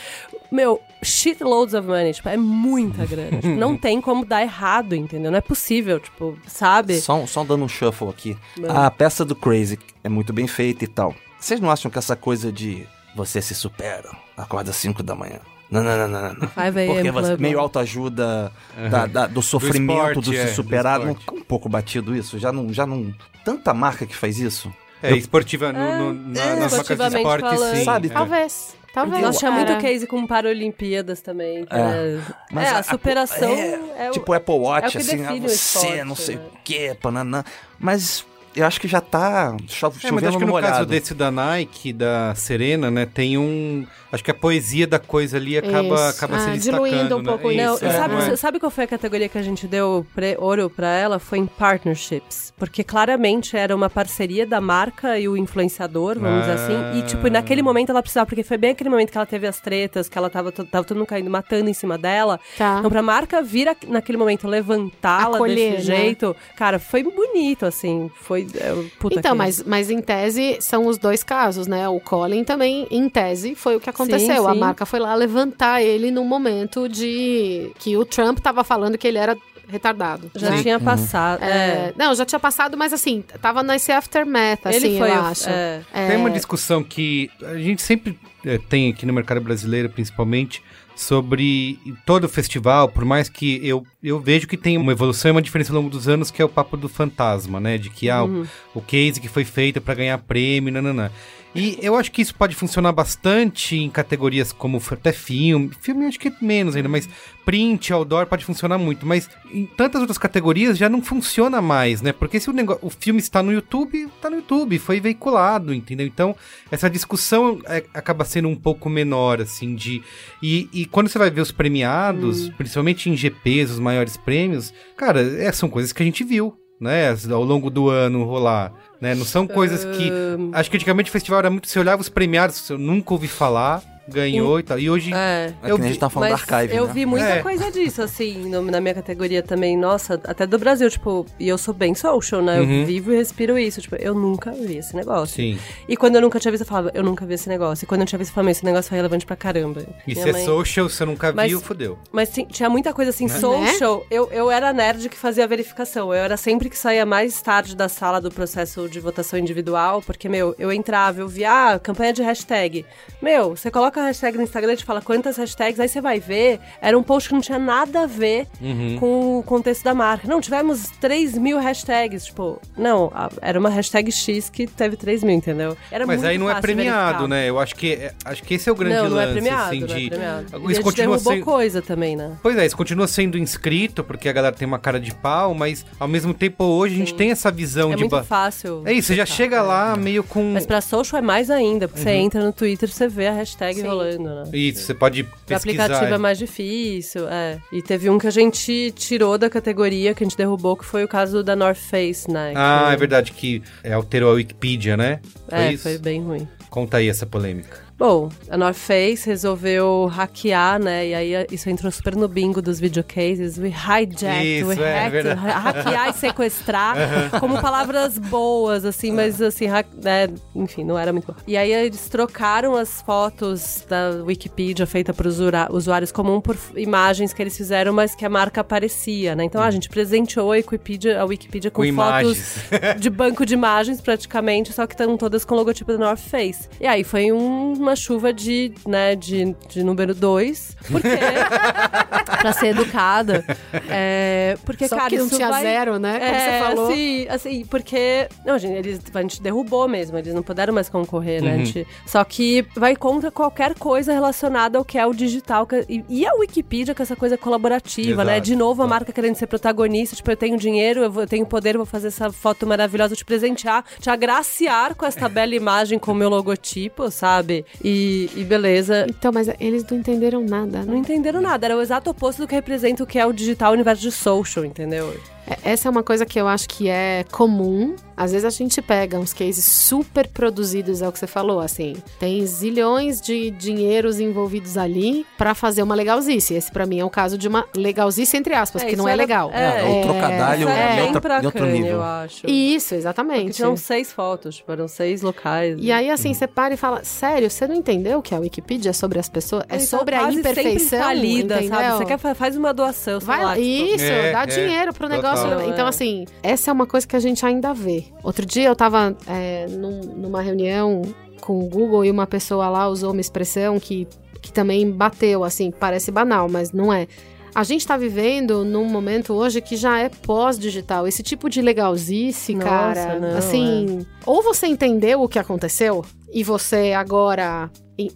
Meu, shitloads of money. Tipo, é muita grana. Tipo, não tem como dar errado, entendeu? Não é possível, tipo, sabe? Só, só dando um shuffle aqui. A peça do Crazy é muito bem feita e tal. Vocês não acham que essa coisa de você se supera, acorda às 5 da manhã? Não, não, não, não, não. 5 a.m. Porque você, meio autoajuda da- da- do sofrimento esporte, do é, se superar. do não esporte. tá um pouco batido isso? Já não, já não. Tanta marca que faz isso. É, esportiva, no, no, na, é, nas marcas de esporte, falando. sim. Sabe, é. Talvez. Talvez. Nós tinha muito case com Paralimpíadas também. que É. é, Mas é, a- a, superação é, é, o- tipo Apple Watch, é o que assim, ah, você, esporte, não sei né? o quê, pananã. Mas eu acho que já tá cho É, mas acho que no no caso molhado. desse da Nike, da Serena, né, tem um... Acho que a poesia da coisa ali acaba, Isso. acaba se Ah, destacando, diluindo um né? pouco Não, Isso, e é, sabe, não é? sabe qual foi a categoria que a gente deu pre- ouro pra ela? Foi em partnerships. Porque claramente era uma parceria da marca e o influenciador, vamos dizer assim. E, tipo, naquele momento ela precisava, porque foi bem aquele momento que ela teve as tretas, que ela tava, tava todo mundo caindo, matando em cima dela. Tá. Então, pra marca vir naquele momento levantá-la desse né? jeito, cara, foi bonito, assim. Foi. É, puta Então, que- mas, mas em tese são os dois casos, né? O Colin também, em tese, foi o que aconteceu. Sim, A sim. marca foi lá levantar ele num momento de que o Trump tava falando que ele era retardado. Já né? tinha passado. É, É. Não, já tinha passado, mas assim, tava nesse aftermath, assim, Ele foi eu acho. é. É, Tem uma discussão que a gente sempre eh, tem aqui no mercado brasileiro, principalmente, sobre todo o festival, por mais que eu, eu vejo que tem uma evolução e uma diferença ao longo dos anos, que é o papo do fantasma, né? De que ah, o, o case que foi feito para ganhar prêmio, nananã. E eu acho que isso pode funcionar bastante em categorias como até filme. Filme acho que menos ainda, mas print, outdoor pode funcionar muito. Mas em tantas outras categorias já não funciona mais, né? Porque se o, negócio, o filme está no YouTube, está no YouTube, foi veiculado, entendeu? Então, essa discussão é, acaba sendo um pouco menor, assim, de... E, e quando você vai ver os premiados, principalmente em GPs, os maiores prêmios, cara, é, são coisas que a gente viu, né? Ao longo do ano rolar. Né? Não são coisas que. Acho que antigamente o festival era muito. Você olhava os premiados, eu nunca ouvi falar, ganhou e tal. E hoje. É. É Eu a gente tá falando Mas da archive, eu né? vi muita É. coisa disso, assim, no- na minha categoria também. Nossa, até do Brasil, tipo, e eu sou bem social, né? Uhum. Eu vivo e respiro isso. Tipo, eu nunca vi esse negócio. Sim. E quando eu nunca tinha visto, eu falava, eu nunca vi esse negócio. E quando eu tinha visto, eu falava, "Meu, esse negócio foi relevante pra caramba. E Minha se é mãe- social, você nunca Mas- viu, fodeu. Mas sim, tinha muita coisa assim, Né? social. Eu, eu era nerd que fazia a verificação. Eu era sempre que saía mais tarde da sala do processo de votação individual, porque, meu, eu entrava, eu via, ah, campanha de hashtag. Meu, você coloca a hashtag no Instagram te fala quantas hashtags, aí você vai ver, era um post que não tinha nada a ver Uhum. com o contexto da marca. Não, tivemos 3 mil hashtags. Tipo, não, era uma hashtag X que teve 3 mil, entendeu? Era Mas muito aí não é premiado, verificar. né? Eu acho que, é- acho que esse é o grande não, não lance, é premiado, assim, não de. é premiado. Isso continua sendo. coisa também, né? Pois é, isso continua sendo inscrito, porque a galera tem uma cara de pau, mas ao mesmo tempo hoje a gente tem essa visão É de. muito ba- fácil. É isso, você já chega né? lá meio com. Mas pra social é mais ainda, porque você entra no Twitter você vê a hashtag Sim. rolando, né? Isso, você pode pesquisar. aplicativo é mais difícil, é. E teve um que a gente tirou da categoria, que a gente derrubou, que foi o caso da North Face, né? Ah, que- é verdade que é, alterou a Wikipedia, né? Foi É, isso? foi bem ruim. Conta aí essa polêmica. Bom, a North Face resolveu hackear, né? E aí isso entrou super no bingo dos videocases. We hijacked, Isso, we é, hacked, ha- hackear e sequestrar, como palavras boas, assim, mas assim, hack- né, enfim, não era muito bom. E aí eles trocaram as fotos da Wikipedia feita para os usuários comum por imagens que eles fizeram, mas que a marca aparecia, né? Então a gente presenteou a Wikipedia, a Wikipedia com, Com fotos de banco de imagens, praticamente, só que estão todas com o logotipo da North Face. E aí foi um- uma chuva de, né, de, de número 2, porque... pra ser educada. É, porque, Só cara, que não isso tinha vai... zero, né? Como é, você falou. Assim, assim, porque. Não, gente, eles, a gente derrubou mesmo, eles não puderam mais concorrer, Uhum. né? A gente- só que vai contra qualquer coisa relacionada ao que é o digital. que- e, e a Wikipedia com essa coisa colaborativa, né? Exato, De novo, a exato. marca querendo ser protagonista, tipo, eu tenho dinheiro, eu, vou- eu tenho poder, vou fazer essa foto maravilhosa, te presentear, te agraciar com esta bela imagem com o meu logotipo, sabe? E, e beleza. Então, mas eles não entenderam nada, Não né? entenderam nada, era o exato oposto do que representa o que é o digital o universo de social, entendeu? É, Essa é uma coisa que eu acho que é comum. Às vezes a gente pega uns cases super produzidos, é o que você falou, assim. Tem zilhões de dinheiros envolvidos ali pra fazer uma legalzice. Esse pra mim é o caso de uma legalzice entre aspas, que isso não é era- legal. É, o trocadalho isso era em bem outra- pra em outro nível. eu acho. Isso, Porque exatamente. tinham seis fotos, tipo, eram seis locais. E aí, assim, você para e fala, sério, você não entendeu que a Wikipedia é sobre as pessoas? É sobre a imperfeição, falida, entendeu? sabe? Você quer fa- faz uma doação, sei Vai lá, tipo, isso, É, dá é, dinheiro pro negócio. Total. Então, É. assim, essa é uma coisa que a gente ainda vê. Outro dia eu tava é, num- numa reunião com o Google e uma pessoa lá usou uma expressão que, que também bateu, assim, parece banal, mas não é. A gente tá vivendo num momento hoje que já é pós-digital. Esse tipo de legalzice, Nossa, cara, não, é. assim, ou você entendeu o que aconteceu e você agora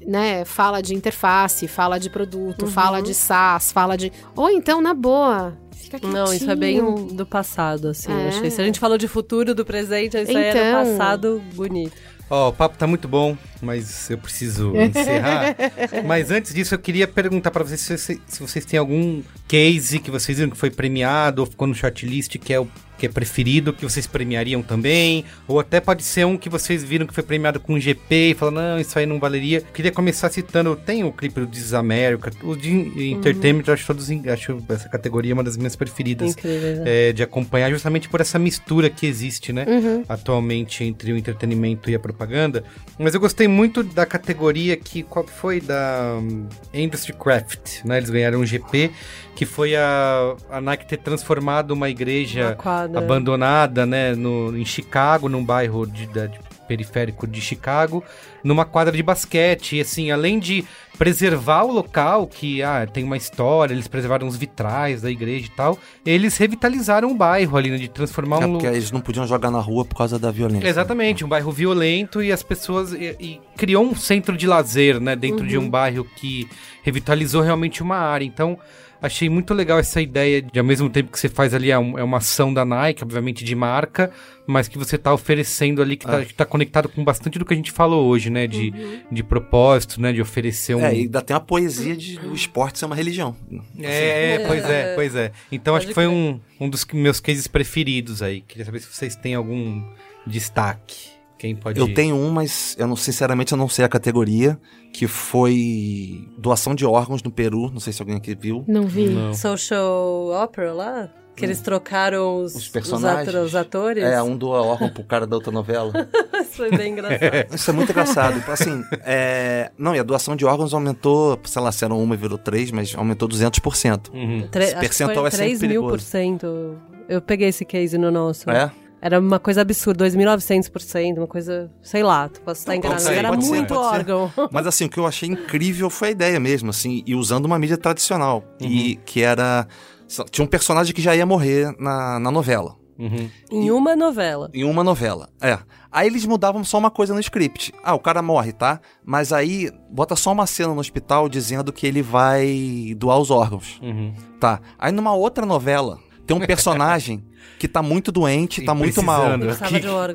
né, fala de interface, fala de produto, Uhum. fala de SaaS, fala de. Ou então, na boa. Não, isso é bem do passado, assim. É. Achei. Se a gente falou de futuro, do presente, isso aí era Então. o passado bonito. Ó, o papo tá muito bom, mas eu preciso encerrar. mas antes disso, eu queria perguntar pra vocês se, se- vocês têm algum case que vocês viram que foi premiado ou ficou no shortlist que é o que é preferido, que vocês premiariam também, ou até pode ser um que vocês viram que foi premiado com GP e falaram, não, isso aí não valeria. Queria começar citando, tem o clipe do America, o de Entertainment, eu acho todos, acho essa categoria uma das minhas preferidas Incrível, né? é, de acompanhar justamente por essa mistura que existe, né? Atualmente entre o entretenimento e a propaganda. Mas eu gostei muito da categoria que qual foi? Da hum, Industry Craft, né? Eles ganharam um GP que foi a, a Nike ter transformado uma igreja abandonada, né, no, em Chicago, num bairro de, de periférico de Chicago, numa quadra de basquete. E assim, além de preservar o local, que ah, tem uma história, eles preservaram os vitrais da igreja e tal, eles revitalizaram o bairro ali, né, de transformar É um porque eles não podiam jogar na rua por causa da violência. Exatamente, um bairro violento e as pessoas. E, e criou um centro de lazer, né? Dentro de um bairro que revitalizou realmente uma área. Então, achei muito legal essa ideia de, ao mesmo tempo que você faz ali, é, é uma ação da Nike, obviamente de marca, mas que você tá oferecendo ali, que, tá, que tá conectado com bastante do que a gente falou hoje, né? De, de propósito, né? De oferecer um. É, e ainda tem a poesia de o esporte ser uma religião. É, é, pois é, pois é. Então acho Pode que foi um, um dos meus cases preferidos aí. Queria saber se vocês têm algum destaque. Quem pode. Eu tenho um, mas eu não, sinceramente eu não sei a categoria, que foi doação de órgãos no Peru. Não sei se alguém aqui viu. Não vi. Não. Social Opera lá? Que eles trocaram os, Os personagens. Os, ator- os atores? É, um doa órgão pro cara da outra novela. Isso foi bem engraçado. Isso é muito engraçado. Assim, é... Não, e a doação de órgãos aumentou, sei lá, se era uma e virou três, mas aumentou 200%. Uhum. Tre- Esse acho que percentual foi é sempre 3 mil por cento. Eu peguei esse case no nosso. É? Era uma coisa absurda, 2.900%, uma coisa, sei lá, tu posso estar enganado. Era pode muito ser. órgão. Mas assim, o que eu achei incrível foi a ideia mesmo, assim, e usando uma mídia tradicional. E que era. Tinha um personagem que já ia morrer na, na novela. Uhum. em uma novela. Em uma novela. É. Aí eles mudavam só uma coisa no script. Ah, o cara morre, tá? Mas aí bota só uma cena no hospital dizendo que ele vai doar os órgãos. Uhum. Tá. Aí numa outra novela, tem um personagem que tá muito doente, E tá muito mal. órgão.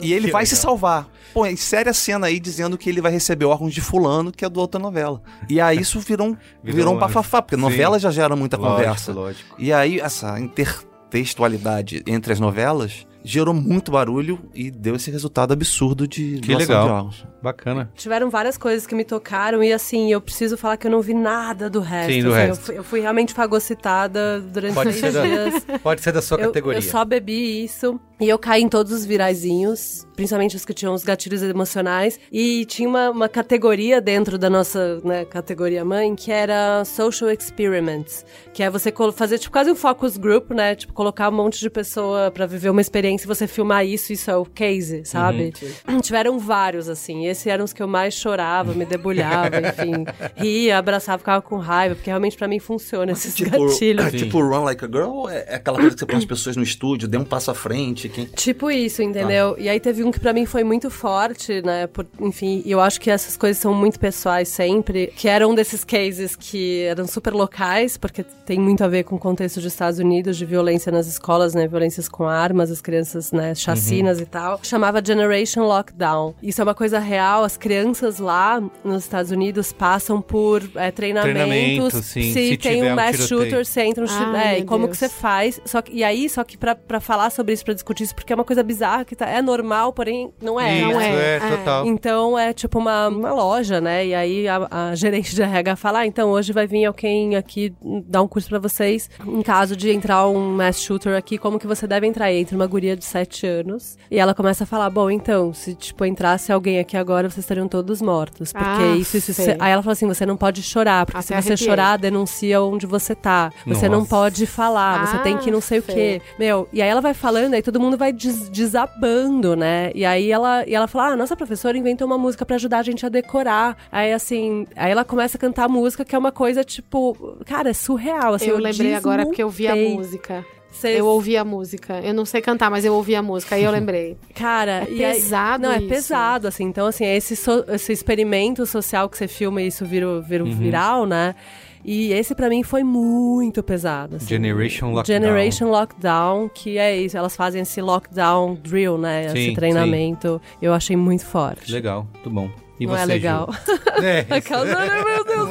E ele Que vai se legal. salvar. Pô, insere a cena aí dizendo que ele vai receber órgãos de fulano, que é do outra novela. E aí isso virou um, Virou virou um bafafá, porque Sim. novela já gera muita Lógico, conversa. lógico. E aí essa intertextualidade entre as novelas gerou muito barulho e deu esse resultado absurdo de Que legal. de órgãos. Bacana. Tiveram várias coisas que me tocaram e assim, eu preciso falar que eu não vi nada do resto. Sim, do assim, resto. Eu, fui, eu fui realmente fagocitada durante Pode ser da- dias. Pode ser da sua Eu, categoria. eu só bebi isso e eu caí em todos os viraizinhos, principalmente os que tinham os gatilhos emocionais. E tinha uma, uma categoria dentro da nossa né, categoria mãe que era Social Experiments, que é você fazer tipo quase um focus group, né? Tipo, colocar um monte de pessoa pra viver uma experiência e você filmar isso, isso é o case, sabe? Tiveram vários, assim. Esses eram os que eu mais chorava, me debulhava, enfim. Ria, abraçava, ficava com raiva, porque realmente pra mim funciona esses gatilhos. tipo Run Like a Girl é é aquela coisa que você põe as pessoas no estúdio, dê um passo à frente. Quem... Tipo isso, entendeu? E aí teve um que pra mim foi muito forte, né? Por- enfim, e eu acho que essas coisas são muito pessoais sempre, que era um desses cases que eram super locais, porque tem muito a ver com o contexto dos Estados Unidos, de violência nas escolas, né? Violências com armas, as crianças, né? Chacinas e tal. Chamava Generation Lockdown. Isso é uma coisa real, as crianças lá nos Estados Unidos passam por é, treinamentos. Treinamento, sim, Se, se tem tiver um um mass shooter, você entra no Ai, é, e como Deus. que você faz. Só que, e aí, só que pra, pra falar sobre isso, pra discutir isso, porque é uma coisa bizarra que tá, é normal, porém não é. Isso, Não é, é, é. total. Então é tipo uma, uma loja, né? E aí a, a gerente de RH fala: ah, então hoje vai vir alguém aqui dar um curso pra vocês. Em caso de entrar um mass shooter aqui, como que você deve entrar? E entra uma guria de 7 anos. E ela começa a falar: bom, então, se tipo entrasse alguém aqui agora, vocês estariam todos mortos. Porque Ah, isso, isso, isso. sei. Aí ela fala assim: você não pode chorar, porque Até se você arrepiei. chorar, denuncia onde você tá. Você não Nossa. pode falar, você Ah, tem que não sei o Fê. quê. Meu, e aí ela vai falando, aí todo mundo vai des- desabando, né? E aí ela, e ela fala: ah, nossa professora inventou uma música pra ajudar a gente a decorar. Aí assim, aí ela começa a cantar a música, que é uma coisa, tipo, cara, é surreal. Assim, eu lembrei agora porque eu vi a desmontei. música. Cês- Eu ouvi a música. Eu não sei cantar, mas eu ouvi a música. Aí eu lembrei. Cara, É e aí- pesado Não, é isso. pesado, assim. Então, assim, é esse, so- esse experimento social que você filma e isso vira, vira Uhum. viral, né? E esse pra mim foi muito pesado. assim. Generation Lockdown. Generation Lockdown, que é isso, elas fazem esse lockdown drill, né? Sim, esse treinamento. Eu achei muito forte. Legal, muito bom. E Não você, é legal. Ju? É, Aquela, meu Deus,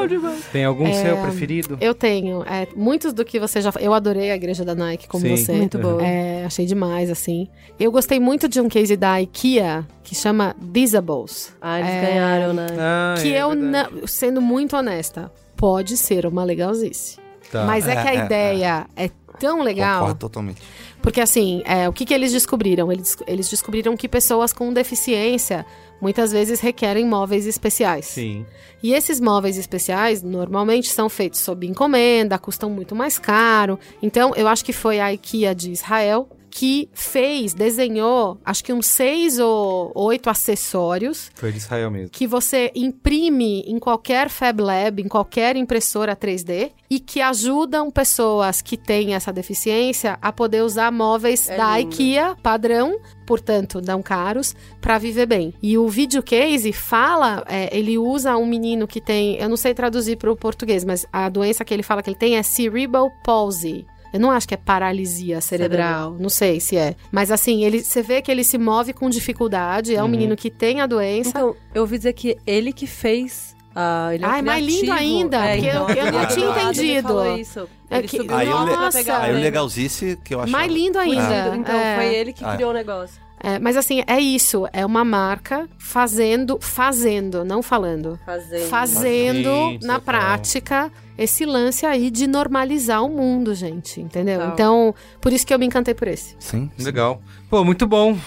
legal, demais. tem algum É, seu preferido? Eu tenho. é, muitos do que você já. Eu adorei a igreja da Nike, como Sim. você. Muito boa. É, achei demais, assim. Eu gostei muito de um case da IKEA que chama Disables. Ah, eles É, ganharam, né? Ah, que é eu, verdade. não- sendo muito honesta, pode ser uma legalzice. Tá. Mas é, que a É, é, ideia é, tão legal. Concordo totalmente. Porque assim, é, o que, que eles descobriram? Eles, eles descobriram que pessoas com deficiência muitas vezes requerem móveis especiais. Sim. E esses móveis especiais normalmente são feitos sob encomenda, custam muito mais caro. Então, eu acho que foi a IKEA de Israel que fez, desenhou, acho que uns seis ou oito acessórios Foi de Israel mesmo. que você imprime em qualquer Fab Lab, em qualquer impressora 3D e que ajudam pessoas que têm essa deficiência a poder usar móveis É da lindo. IKEA padrão, portanto, não caros, para viver bem. E o videocase fala, é, ele usa um menino que tem, eu não sei traduzir para o português, mas a doença que ele fala que ele tem é cerebral palsy. Eu não acho que é paralisia cerebral, não sei se é. Mas assim, ele, você vê que ele se move com dificuldade, é um menino que tem a doença. Então, eu ouvi dizer que ele que fez. Ah, ele é Ai, mais lindo ainda, É, porque eu- então, eu não ele tinha entendido. falou isso. É que- Aí no o le- alto pra pegar Aí o legalzice que eu achava. Mais lindo ainda. Então, é. foi ele que Ah. criou o negócio. É, mas assim, é isso. É uma marca fazendo, fazendo, não falando. Fazendo. Fazendo na prática esse lance aí de normalizar o mundo, gente. Entendeu? Então, por isso que eu me encantei por esse. Sim. sim. Legal. Pô, muito bom.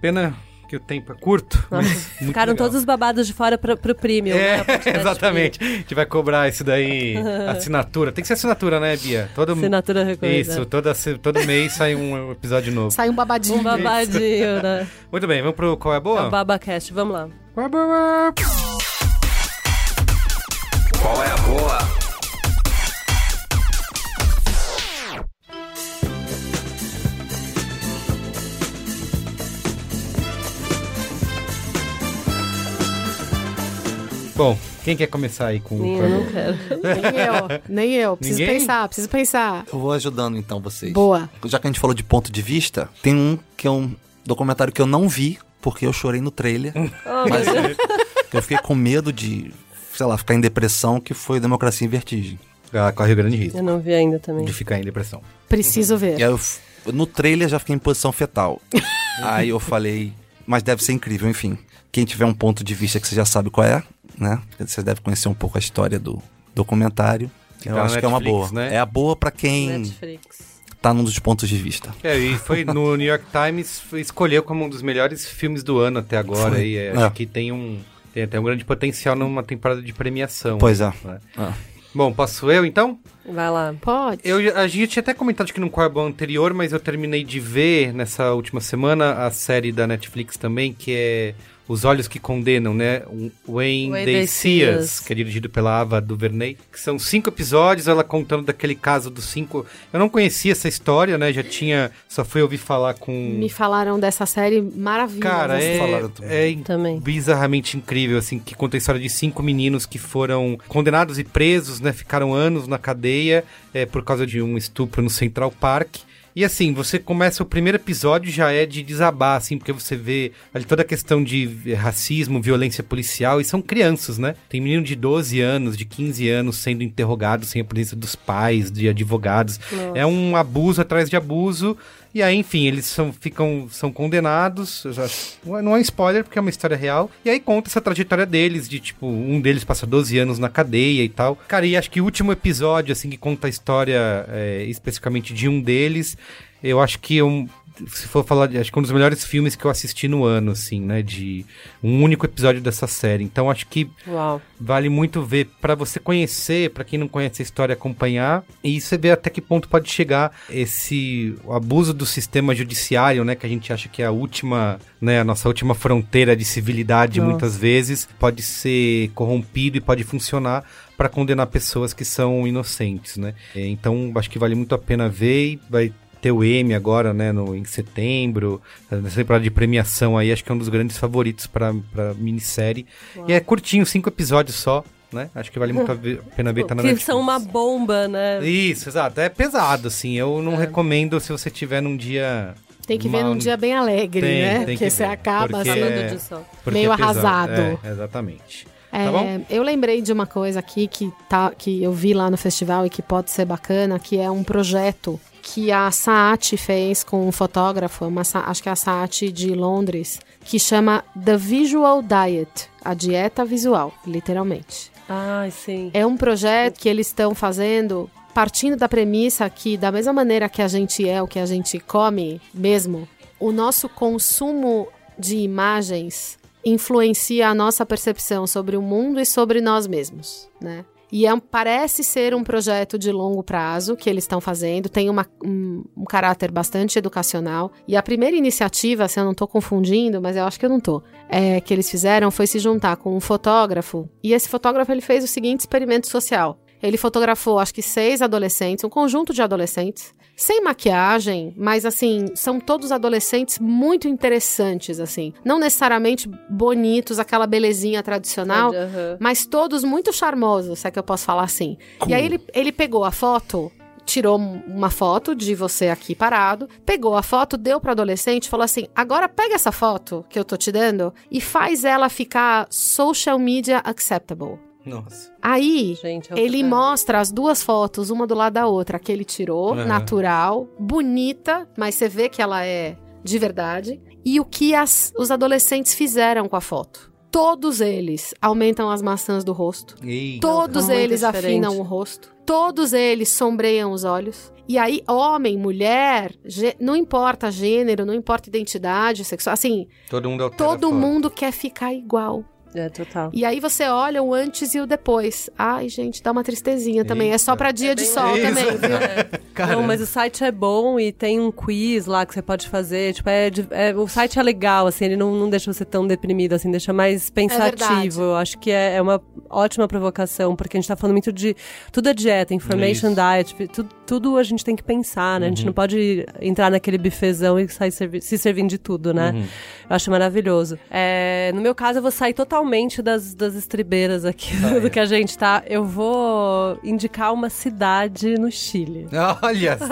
Pena que o tempo é curto. mas muito Ficaram legal. todos os babados de fora pro, pro premium. né? É, O podcast exatamente. A gente vai cobrar isso daí, assinatura. Tem que ser assinatura, né, Bia? Todo. Assinatura recorrida. Isso, toda, se- todo mês sai um episódio novo. Sai um babadinho. Um babadinho, né? Muito bem, vamos pro Qual é a É Boa? o Babacast. Vamos lá. Qual é a Boa? Bom, quem quer começar aí com o Nem eu Boa? quero. Nem eu, nem eu. Preciso Ninguém? pensar, preciso pensar. Eu vou ajudando então vocês. Boa. Já que a gente falou de ponto de vista, tem um que é um documentário que eu não vi, porque eu chorei no trailer. Oh, mas eu fiquei com medo de, sei lá, ficar em depressão, que foi Democracia em Vertigem. Ah, corre o grande risco Eu não vi ainda também. de ficar em depressão. Preciso E ver. aí eu, no trailer já fiquei em posição fetal. aí eu falei, mas deve ser incrível, enfim. Quem tiver um ponto de vista que você já sabe qual é, né? Você deve conhecer um pouco a história do documentário. Eu tá na acho que é uma Netflix, boa. né? É a boa pra quem Netflix. tá num dos pontos de vista. É, e foi no New York Times, escolheu como um dos melhores filmes do ano até agora. Foi. E é, É. acho que tem um, tem até um grande potencial numa temporada de premiação. Pois é. né? Ah. Bom, posso eu então? Vai lá. Pode. Eu, a gente tinha até comentado aqui no Corbão anterior, mas eu terminei de ver nessa última semana a série da Netflix também, que é Os Olhos que Condenam, né? Um Wayne Wayne Day Day Sears, Sears. que é dirigido pela Ava DuVernay, que são cinco episódios, ela contando daquele caso dos cinco... Eu não conhecia essa história, né? Já tinha... Só fui ouvir falar com... Me falaram dessa série maravilhosa. Cara, é, é Também. bizarramente incrível, assim, que conta a história de cinco meninos que foram condenados e presos, né? Ficaram anos na cadeia é, por causa de um estupro no Central Park. E assim, você começa o primeiro episódio já é de desabar, assim, porque você vê ali toda a questão de racismo, violência policial, e são crianças, né? Tem menino de 12 anos, de 15 anos sendo interrogados sem a presença dos pais, de advogados. É um abuso atrás de abuso. E aí, enfim, eles são, ficam, são condenados. é- não é spoiler, porque é uma história real. E aí conta essa trajetória deles, de tipo, um deles passa 12 anos na cadeia e tal. Cara, e acho que o último episódio, assim, que conta a história é, especificamente de um deles, eu acho que é um. Se for falar, de, acho que é um dos melhores filmes que eu assisti no ano, assim, né? De um único episódio dessa série. Então acho que Uau. Vale muito ver para você conhecer, para quem não conhece a história, acompanhar e você ver até que ponto pode chegar esse abuso do sistema judiciário, né, que a gente acha que é a última, né, a nossa última fronteira de civilidade Nossa. muitas vezes, pode ser corrompido e pode funcionar para condenar pessoas que são inocentes, né? Então, acho que vale muito a pena ver e vai ter o M agora, né, no, em setembro, nessa temporada de premiação aí, acho que é um dos grandes favoritos para minissérie. E é curtinho, cinco episódios só, né? Acho que vale muito a pena ver, tá na Que Netflix. são uma bomba, né? Isso, exato. É pesado, assim. Eu não recomendo se você tiver num dia... Tem que ver num dia bem alegre, Tem, né? tem Porque que você ver, acaba porque assim. Falando é- Meio é arrasado. É, exatamente. É, Tá bom? eu lembrei de uma coisa aqui que, tá, que eu vi lá no festival e que pode ser bacana, que é um projeto que a Saat fez com um fotógrafo, uma, acho que é a Saat de Londres, que chama The Visual Diet, a dieta visual, literalmente. Ai, sim. É um projeto que eles estão fazendo partindo da premissa que, da mesma maneira que a gente é o que a gente come mesmo, o nosso consumo de imagens influencia a nossa percepção sobre o mundo e sobre nós mesmos, né? E é parece ser um projeto de longo prazo que eles estão fazendo, tem uma, um, um, caráter bastante educacional. E a primeira iniciativa, se eu não estou confundindo, mas eu acho que eu não estou, é, que eles fizeram foi se juntar com um fotógrafo. E esse fotógrafo ele fez o seguinte experimento social. Ele fotografou, acho que seis adolescentes, um conjunto de adolescentes, sem maquiagem, mas assim, são todos adolescentes muito interessantes, assim. Não necessariamente bonitos, aquela belezinha tradicional, uhum. mas todos muito charmosos, se é que eu posso falar assim. Cool. E aí ele, ele pegou a foto tirou uma foto de você aqui parado, pegou a foto, deu para adolescente, falou assim: "Agora pega essa foto que eu tô te dando e faz ela ficar social media acceptable". Nossa. Aí, Gente, ele mostra as duas fotos, uma do lado da outra, que ele tirou, uhum. natural, bonita, mas você vê que ela é de verdade. E o que as, os adolescentes fizeram com a foto. Todos eles aumentam as maçãs do rosto. Eita. Todos eles afinam o rosto. Todos eles sombreiam os olhos. E aí, homem, mulher, não importa gênero, não importa identidade sexual, assim, todo mundo, todo mundo quer ficar igual. É, total. E aí você olha o antes e o depois. Ai, gente, dá uma tristezinha também. É só pra dia é de sol isso. também, viu? É. Não, mas o site é bom e tem um quiz lá que você pode fazer. Tipo, é, é o site é legal, assim, ele não, não deixa você tão deprimido, assim, deixa mais pensativo. É acho que é, é, uma ótima provocação, porque a gente tá falando muito de. Tudo é dieta, information isso. diet, tudo, tudo a gente tem que pensar, né? Uhum. A gente uhum. não pode entrar naquele bifezão e sair servi se servindo de tudo, né? Uhum. Eu acho maravilhoso. É, no meu caso, eu vou sair total totalmente das, das estribeiras aqui ah, do é. que a gente tá. Eu vou indicar uma cidade no Chile. Olha só!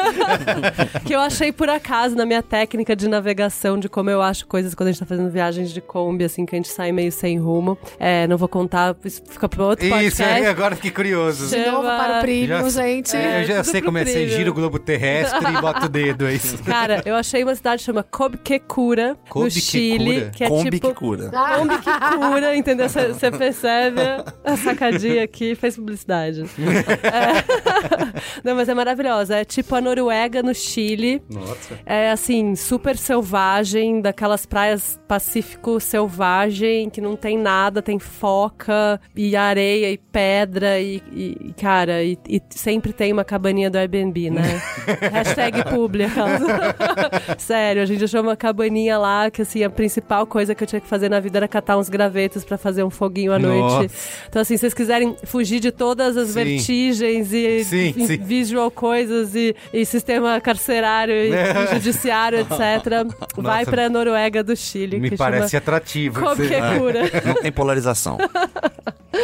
que eu achei por acaso na minha técnica de navegação, de como eu acho coisas quando a gente tá fazendo viagens de Kombi, assim, que a gente sai meio sem rumo. É, não vou contar, isso fica pro outro Isso, é, agora fiquei curioso. De novo para o primo, já, gente. É, eu já sei como é, você gira o globo terrestre e bota o dedo, é isso. Cara, eu achei uma cidade que chama Cobquecura, no Chile. Que é Combi tipo... que cura. Ah, Que cura, entendeu? Você percebe a sacadinha aqui, fez publicidade. É. Não, mas é maravilhosa. É tipo a Noruega no Chile. Nossa. É assim, super selvagem, daquelas praias Pacífico selvagem, que não tem nada, tem foca e areia e pedra e, e cara, e, e, sempre tem uma cabaninha do Airbnb, né? Hashtag publi. Sério, a gente achou uma cabaninha lá que assim, a principal coisa que eu tinha que fazer na vida era catar uns gravetos para fazer um foguinho à Nossa. noite. Então, assim, se vocês quiserem fugir de todas as sim. vertigens e, sim, sim. visual coisas e, e, sistema carcerário e, é. judiciário, etc., Nossa. vai pra Noruega do Chile. Me parece atrativo. Qualquer cura. Não tem polarização.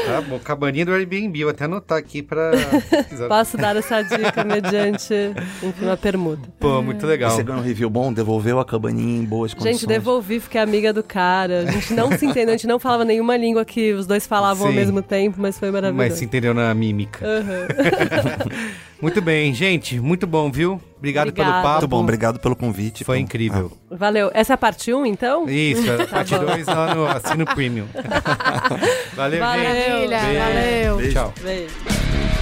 Tá bom, cabaninha do Airbnb, vou até anotar aqui pra. Posso dar essa dica mediante uma permuta. Pô, muito legal. Você ganhou um review bom, devolveu a cabaninha em boas condições. Gente, devolvi, fiquei amiga do cara. A gente não se entendeu, a gente não falava nenhuma língua que os dois falavam Sim. ao mesmo tempo, mas foi maravilhoso. Mas se entendeu na mímica. Uhum. muito bem, gente, muito bom, viu? Obrigado Obrigada. pelo papo. Muito bom, obrigado pelo convite. Foi incrível. Ah. Valeu. Essa é a parte 1, então? Isso, a tá parte 2 lá no Assino Premium. valeu, valeu, gente. Beijo. Valeu. Beijo. Tchau. Beijo.